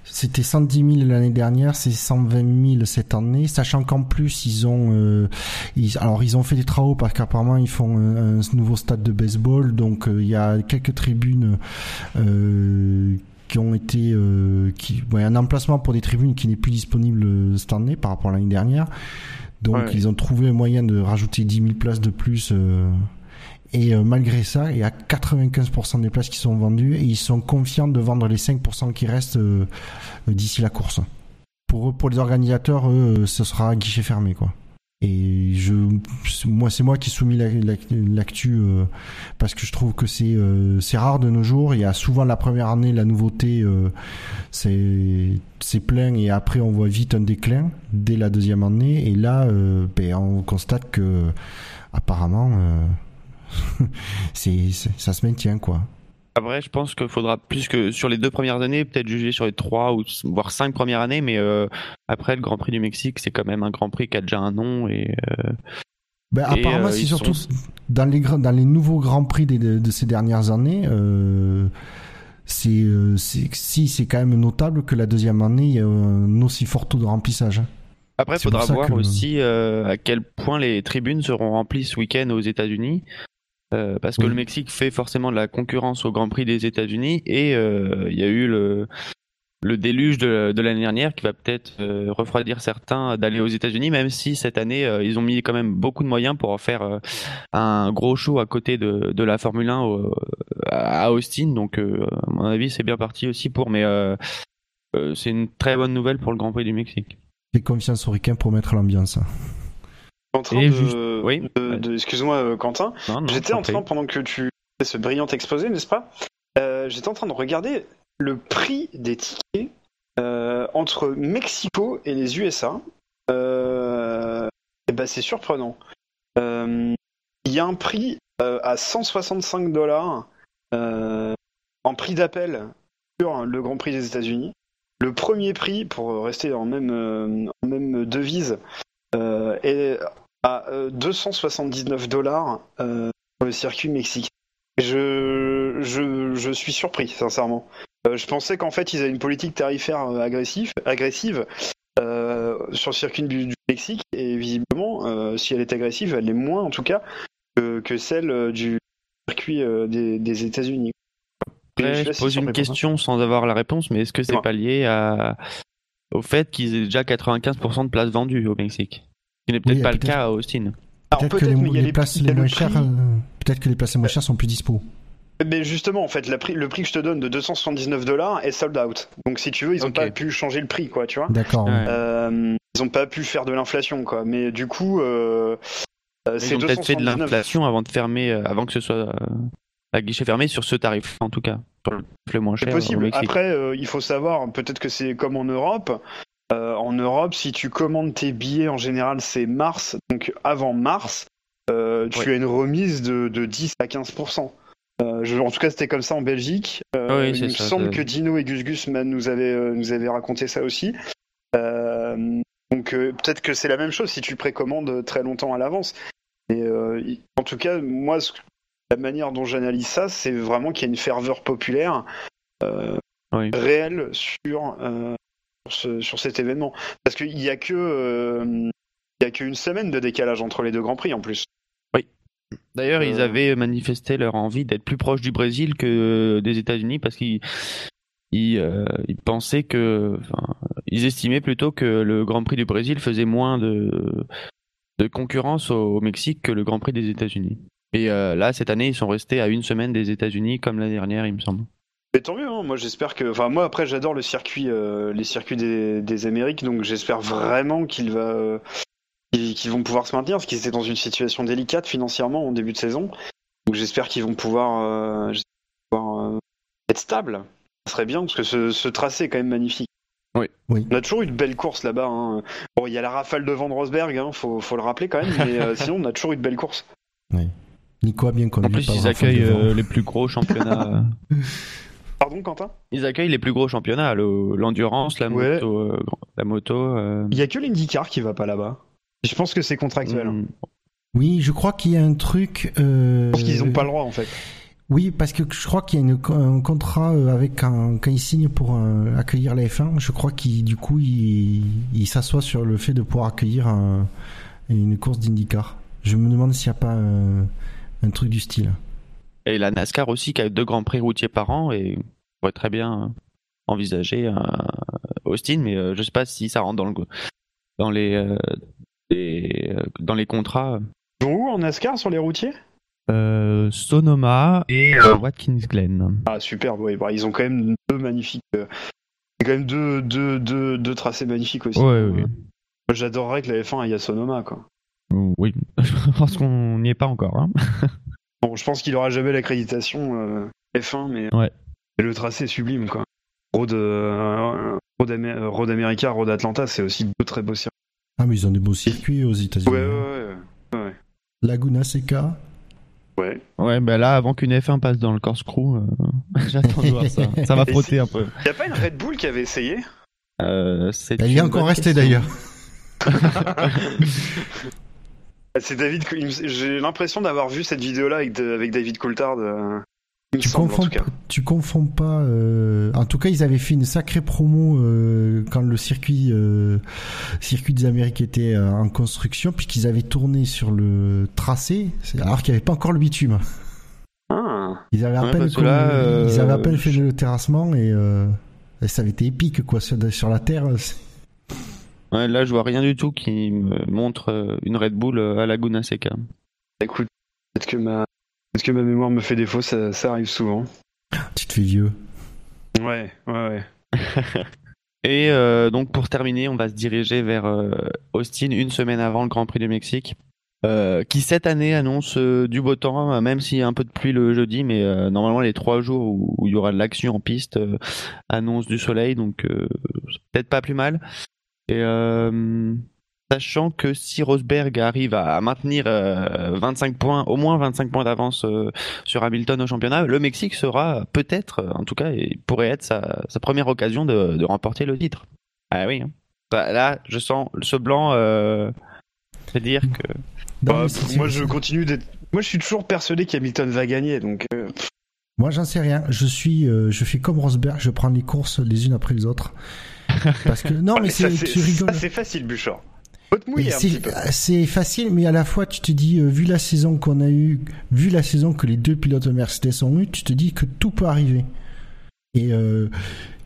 C'était 110 000 l'année dernière, c'est 120 000 cette année, sachant qu'en plus ils ont, euh, ils, alors ils ont fait des travaux parce qu'apparemment ils font un, un nouveau stade de baseball, donc euh, il y a quelques tribunes euh, qui ont été, euh, qui, ouais, un emplacement pour des tribunes qui n'est plus disponible euh, cette année par rapport à l'année dernière. Donc Ouais. ils ont trouvé un moyen de rajouter 10 000 places de plus. euh, et euh, malgré ça, il y a 95% des places qui sont vendues et ils sont confiants de vendre les 5% qui restent euh, d'ici la course. Pour eux, pour les organisateurs, eux, ce sera guichet fermé, quoi. Et je, moi, c'est moi qui soumis la- la- l'actu euh, parce que je trouve que c'est euh, c'est rare de nos jours. Il y a souvent la première année la nouveauté, euh, c'est c'est plein et après on voit vite un déclin dès la deuxième année. Et là, euh, ben, on constate que apparemment, euh, [LAUGHS] c'est- ça se maintient, quoi. Après, je pense qu'il faudra plus que sur les deux premières années, peut-être juger sur les trois ou voire cinq premières années, mais euh, après le Grand Prix du Mexique, c'est quand même un Grand Prix qui a déjà un nom et euh, Ben, Et, apparemment, euh, c'est surtout sont- dans les grands- dans les nouveaux grands prix de, de ces dernières années. Euh, c'est euh, c'est- si c'est quand même notable que la deuxième année il y a un aussi fort taux de remplissage. hein. Après, il faudra voir que- aussi à quel point les tribunes seront remplies ce week-end aux États-Unis. Euh, parce que Oui. le Mexique fait forcément de la concurrence au Grand Prix des États-Unis et euh, il y a eu le le déluge de, de l'année dernière qui va peut-être euh, refroidir certains d'aller aux États-Unis, même si cette année euh, ils ont mis quand même beaucoup de moyens pour en faire euh, un gros show à côté de, de la Formule 1 au- à Austin. Donc, euh, à mon avis, c'est bien parti aussi pour. Mais euh, euh, c'est une très bonne nouvelle pour le Grand Prix du Mexique. Fais confiance aux ricains pour mettre l'ambiance. En train Et de, juste- oui. de- de- excuse-moi euh, Quentin, j'étais en train pendant que tu fais ce brillant exposé, n'est-ce pas Euh, J'étais en train de regarder le prix des tickets euh, entre Mexico et les USA. Euh, et ben c'est surprenant. Il y a un prix à 165 dollars en prix d'appel sur le Grand Prix des États-Unis. Le premier prix, pour rester en même, en même devise, euh, est à euh, 279 dollars euh, le circuit mexicain. Je, je, je suis surpris, sincèrement. Euh, je pensais qu'en fait, ils avaient une politique tarifaire euh, agressive, agressive euh, sur le circuit du, du Mexique, et visiblement, euh, si elle est agressive, elle est moins, en tout cas, que, que celle euh, du circuit euh, des, des États-Unis. Je pose une question sans avoir la réponse, mais est-ce que c'est pas lié à... au fait qu'ils aient déjà 95% de places vendues au Mexique? Ce qui n'est peut-être Oui, pas le cas à Austin. Alors, Peut-être que les, places les le moins chères, euh, peut-être que les places les moins chères sont plus dispo. Mais justement, en fait, la prix- le prix que je te donne de 279 dollars est sold out. Donc, si tu veux, ils ont Ok. pas pu changer le prix, quoi, tu vois. D'accord. Ouais. Euh, ils ont pas pu faire de l'inflation, quoi. Mais du coup, euh, euh, Ils c'est ont peut-être fait de 279. l'inflation avant de fermer, euh, avant que ce soit euh, à guichet fermé sur ce tarif, en tout cas, sur le le moins C'est cher au possible. Après, euh, il faut savoir, peut-être que c'est comme en Europe. Euh, en Europe, si tu commandes tes billets, en général, c'est mars. Donc, avant mars, euh, tu as une remise de, de 10 à 15%. Euh, je- en tout cas, c'était comme ça en Belgique. Oui, il me ça, semble que Dino et Gus Gus nous avaient, nous avaient raconté ça aussi. Donc, peut-être que c'est la même chose si tu précommandes très longtemps à l'avance. Mais il- en tout cas, moi, la manière dont j'analyse ça, c'est vraiment qu'il y a une ferveur populaire Oui. réelle sur, ce- sur cet événement. Parce qu'il n'y a que euh, il y a qu'une semaine de décalage entre les deux grands prix en plus. D'ailleurs, ils Euh, avaient manifesté leur envie d'être plus proche du Brésil que des États-Unis parce qu'ils ils, euh, ils pensaient que, enfin, ils estimaient plutôt que le Grand Prix du Brésil faisait moins de, de concurrence au, au Mexique que le Grand Prix des États-Unis. Et là, cette année, ils sont restés à une semaine des États-Unis, comme l'année dernière, il me semble. Mais tant mieux, hein. moi j'espère que. Enfin, moi après j'adore le circuit, euh, les circuits des, des Amériques, donc j'espère vraiment qu'il va. euh, qu'ils vont pouvoir se maintenir, parce qu'ils étaient dans une situation délicate financièrement en début de saison. Donc j'espère qu'ils vont pouvoir, euh, pouvoir, euh, être stables. Ça serait bien, parce que ce, ce tracé est quand même magnifique. Oui. Oui. On a toujours eu de belles courses là-bas. hein. Bon, il y a la rafale de Van Rosberg, hein, faut, faut le rappeler quand même, mais euh, [LAUGHS] sinon on a toujours eu de belles courses. Nico a bien connu. En plus, ils accueillent euh, les plus gros championnats. [LAUGHS] euh, Pardon, Quentin? Ils accueillent les plus gros championnats, le- l'endurance, la Ouais. moto, euh, la moto. euh, Il y a que l'IndyCar qui va pas là-bas. Je pense que c'est contractuel. hein. mm, Oui, je crois qu'il y a un truc. euh, Je pense qu'ils n'ont pas le droit en fait. Oui, parce que je crois qu'il y a une- un contrat euh, avec un, quand ils signent pour euh, accueillir la F1, je crois qu'il du coup il, il s'assoit sur le fait de pouvoir accueillir un- une course d'IndyCar. Je me demande s'il n'y a pas un, un truc du style. Et la NASCAR aussi, qui a deux grands prix routiers par an, et on pourrait très bien envisager un Austin, mais euh, je sais pas si ça rentre dans, le, dans, les, euh, des- euh, dans les contrats. Ils vont où en NASCAR sur les routiers? Euh, Sonoma et euh, Watkins Glen. Ah super, ouais, bah, ils ont quand même deux magnifiques. euh, quand même deux, deux, deux, deux tracés magnifiques aussi. Ouais, J'adorerais que la F1 aille à Sonoma quoi. Oui, [LAUGHS] je pense qu'on n'y est pas encore. Hein. Bon, je pense qu'il aura jamais l'accréditation euh, F1, mais, Ouais. le tracé est sublime quoi. Road, euh, Road, Amé- Road America, Road Atlanta, c'est aussi deux très beaux circuits. Ah, mais ils ont des beaux circuits aux États-Unis. Ouais, ouais, ouais. Laguna Seca. ouais. Ouais, ben là, avant qu'une F1 passe dans le corkscrew, euh, [LAUGHS] j'attends de voir ça. Ça va frotter un peu. Y a pas une Red Bull qui avait essayé? Euh, Il y a une encore bonne resté question. d'ailleurs. [LAUGHS] [LAUGHS] C'est David. J'ai l'impression d'avoir vu cette vidéo-là avec, David Coulthard. euh, Tu semble, confonds, tu confonds pas. euh, En tout cas, ils avaient fait une sacrée promo euh, quand le circuit, euh, circuit des Amériques était en construction, puisqu'ils avaient tourné sur le tracé, alors qu'il n'y avait pas encore le bitume. Ah. Ils avaient à Ouais, peine, là, ils avaient à peine fait le terrassement et ça avait été épique, quoi, sur, sur la Terre. Ouais, là, je vois rien du tout qui me montre euh, une Red Bull euh, à Laguna Seca. Écoute, peut-être que ma, peut que ma mémoire me fait défaut, ça, ça arrive souvent. [LAUGHS] Tu te fais vieux. Ouais, ouais, ouais. [LAUGHS] Et euh, donc pour terminer, on va se diriger vers euh, Austin une semaine avant le Grand Prix du Mexique, euh, qui cette année annonce euh, du beau temps, euh, même s'il y a un peu de pluie le jeudi, mais euh, normalement les trois jours où, où il y aura de l'action en piste euh, annoncent du soleil, donc euh, c'est peut-être pas plus mal. Et euh, sachant que si Rosberg arrive à maintenir euh, 25 points, au moins 25 points d'avance euh, sur Hamilton au championnat, le Mexique sera peut-être, en tout cas, il pourrait être sa, sa première occasion de, de remporter le titre. Ah oui. hein. Bah, là, je sens ce blanc. Euh, c'est-à-dire que Non, Bah, c'est- moi, je continue d'être. Moi, je suis toujours persuadé qu'Hamilton va gagner, donc. euh, Moi, j'en sais rien. Je suis, euh, je fais comme Rosberg, je prends les courses les unes après les autres. Parce que non, ah, mais c'est, tu rigoles. c'est facile, Bouchard. C'est, facile, mais à la fois, tu te dis, euh, vu la saison qu'on a eue, vu la saison que les deux pilotes Mercedes ont eu, tu te dis que tout peut arriver. Et euh,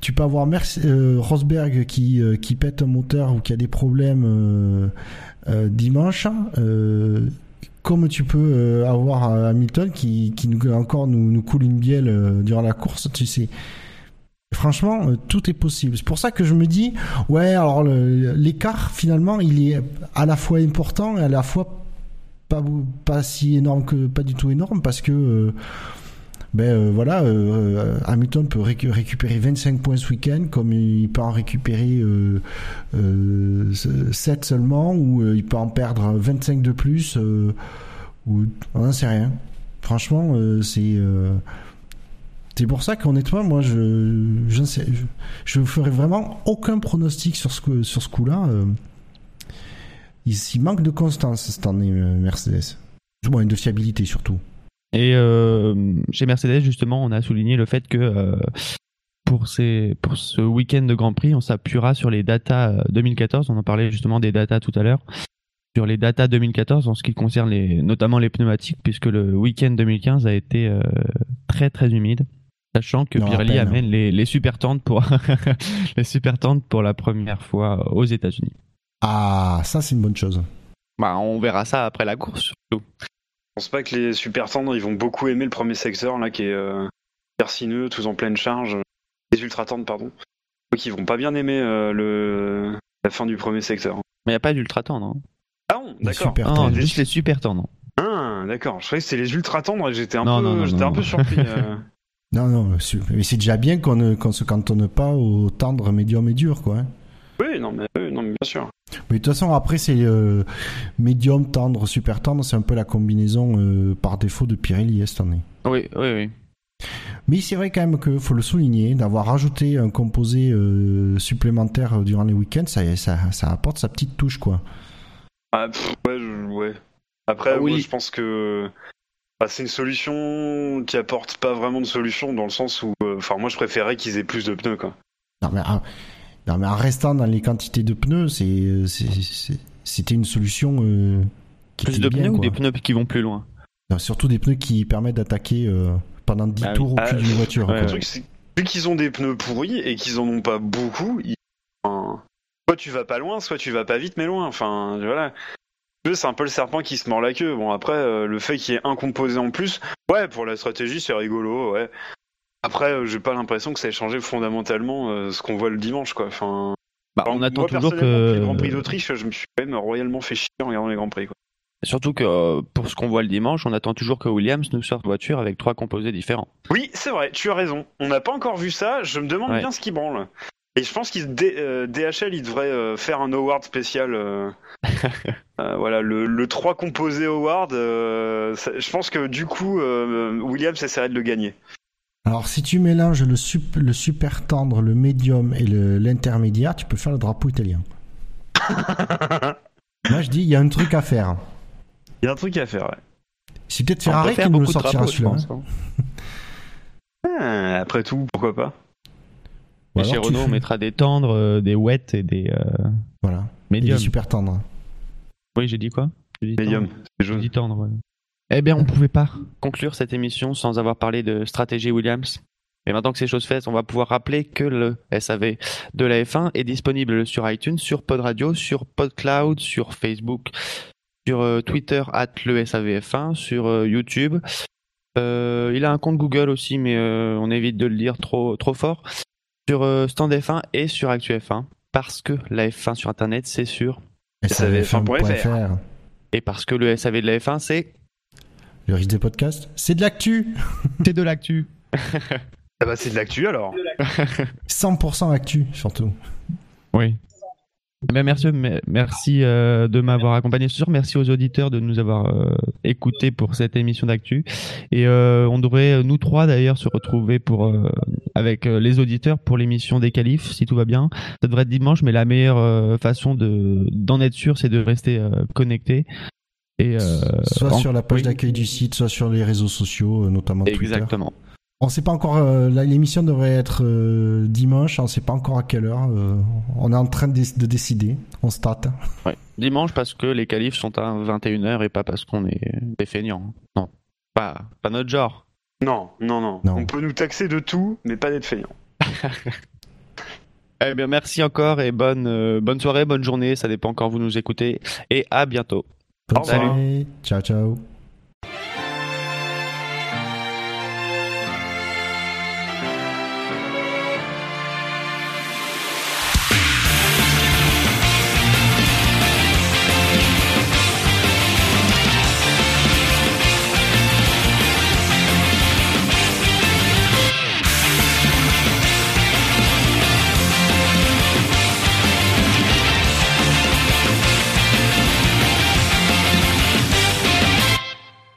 tu peux avoir Merce- euh, Rosberg qui, qui pète un moteur ou qui a des problèmes dimanche, comme tu peux avoir Hamilton qui, qui nous, encore nous, nous coule une bielle durant la course, tu sais. Franchement, euh, tout est possible. C'est pour ça que je me dis, ouais, alors l'écart finalement, il est à la fois important et à la fois pas si énorme que pas du tout énorme parce que euh, ben euh, voilà, Hamilton peut récu- récupérer 25 points ce week-end comme il peut en récupérer euh, euh, 7 seulement ou il peut en perdre 25 de plus ou on n'en sait rien. Franchement, c'est c'est pour ça qu'honnêtement, moi, je, je sais, je, ferai vraiment aucun pronostic sur ce coup-là. euh. il, manque de constance cette année, euh, Mercedes. Du moins, de fiabilité surtout. Et euh, chez Mercedes, justement, on a souligné le fait que pour, ce week-end de Grand Prix, on s'appuiera sur les datas euh, 2014. On en parlait justement des datas tout à l'heure. Sur les datas 2014 en ce qui concerne les, notamment les pneumatiques, puisque le week-end 2015 a été très très humide. Sachant que Non, Pirelli peine. amène les, les super tentes pour [LAUGHS] les super tentes pour la première fois aux États-Unis. Ah, ça, c'est une bonne chose. bah, on verra ça après la course surtout. Je pense pas que les super tendres ils vont beaucoup aimer le premier secteur là qui est euh, hyper sinueux, tous en pleine charge. Les ultra tendres, pardon. Donc ils vont pas bien aimer euh, le la fin du premier secteur. Mais il n'y a pas d'ultra tendre. Hein. Ah bon, d'accord. tendres. juste les super tendres. Ah, d'accord. Je croyais que c'était les ultra tendres et j'étais un Non, peu, j'étais non, un peu surpris. euh. [LAUGHS] Non, non, c'est- mais c'est déjà bien qu'on ne, qu'on se cantonne pas au tendre, médium et dur, quoi. hein. Oui, non mais, oui, non, mais bien sûr. Mais de toute façon, après, c'est euh, médium, tendre, super tendre, c'est un peu la combinaison euh, par défaut de Pirelli hein, cette année. Oui, oui, oui. Mais c'est vrai quand même qu'il faut le souligner, d'avoir rajouté un composé euh, supplémentaire durant les week-ends, ça, ça, ça apporte sa petite touche, quoi. Ah, pff, ouais, je- ouais. Après, Ah oui. moi, je pense que bah, c'est une solution qui apporte pas vraiment de solution dans le sens où, euh, enfin, moi, je préférais qu'ils aient plus de pneus, quoi. Non mais, en- non, mais en restant dans les quantités de pneus, c'est, euh, c'était une solution euh, qui Plus était de bien, pneus ou des pneus qui vont plus loin? Non, surtout des pneus qui permettent d'attaquer euh, pendant 10 Ah tours au Ah, cul d'une voiture. ouais, quoi. Le truc, c'est vu qu'ils ont des pneus pourris et qu'ils en ont pas beaucoup, ils... enfin, soit tu vas pas loin, soit tu vas pas vite, mais loin. Enfin, voilà. C'est un peu le serpent qui se mord la queue. Bon, après, euh, le fait qu'il y ait un composé en plus, ouais, pour la stratégie, c'est rigolo, ouais. Après, euh, j'ai pas l'impression que ça ait changé fondamentalement euh, ce qu'on voit le dimanche, quoi. Enfin, Bah, on attend moi, toujours que. le Grand Prix d'Autriche, je me suis quand même royalement fait chier en regardant les Grands Prix, quoi. Surtout que pour ce qu'on voit le dimanche, on attend toujours que Williams nous sorte voiture avec trois composés différents. Oui, c'est vrai, tu as raison. On n'a pas encore vu ça, je me demande Ouais. bien ce qui branle. Et je pense qu'il D- euh, DHL, il devrait euh, faire un award spécial. euh, [LAUGHS] euh, voilà, le, le 3 composé award. euh, je pense que du coup, euh, Williams essaierait de le gagner. Alors si tu mélanges le, sup- le super tendre, le médium et l'intermédiaire, tu peux faire le drapeau italien. [LAUGHS] Moi je dis, il y a un truc à faire. Il y a un truc à faire, ouais. C'est peut-être Ferrari qui nous le sortira celui-là. hein. hein. [LAUGHS] Ah, après tout, pourquoi pas Ou Et alors chez tu Renault, on mettra Des tendres, euh, des wets et des euh, Voilà. Et médiums. les super tendres. Oui, j'ai dit quoi? J'ai dit Medium, tendre. c'est J'ai dit tendre. ouais. Eh bien, on pouvait pas. Conclure cette émission sans avoir parlé de stratégie Williams. Et maintenant que ces choses faites, on va pouvoir rappeler que le SAV de la F1 est disponible sur iTunes, sur Pod Radio, sur PodCloud, sur Facebook, sur euh, Twitter at le SAVF1, sur euh, YouTube. Euh, il a un compte Google aussi, mais euh, on évite de le dire trop trop fort. Sur euh, Stand F1 et sur Actu F1, parce que la F1 sur Internet, c'est sûr. SAVF1.fr. Et parce que le SAV de la F1, c'est Le risque des podcasts, c'est de l'actu. C'est de l'actu. [LAUGHS] Ah bah c'est de l'actu alors. 100% actu, surtout. Oui. Bien, merci, me- merci euh, de m'avoir accompagné ce soir. Merci aux auditeurs de nous avoir euh, écoutés pour cette émission d'actu. Et euh, on devrait, nous trois d'ailleurs, se retrouver pour euh, avec les auditeurs pour l'émission des qualifs, si tout va bien. Ça devrait être dimanche, mais la meilleure euh, façon de d'en être sûr, c'est de rester euh, connecté. Et euh, soit en- sur la page oui. d'accueil du site, soit sur les réseaux sociaux, notamment Twitter. exactement. On sait pas encore. euh, L'émission devrait être euh, dimanche. On sait pas encore à quelle heure. euh, on est en train de, de décider. On se tâte. Ouais. Dimanche parce que les qualifs sont à 21h et pas parce qu'on est des feignants. Non, pas, pas notre genre. Non, non, non, Non. On peut nous taxer de tout, mais pas d'être feignant. [LAUGHS] Eh bien, merci encore et bonne, euh, bonne soirée, bonne journée. Ça dépend quand vous nous écoutez. Et à bientôt. Bonne Salut. soirée. Ciao, ciao.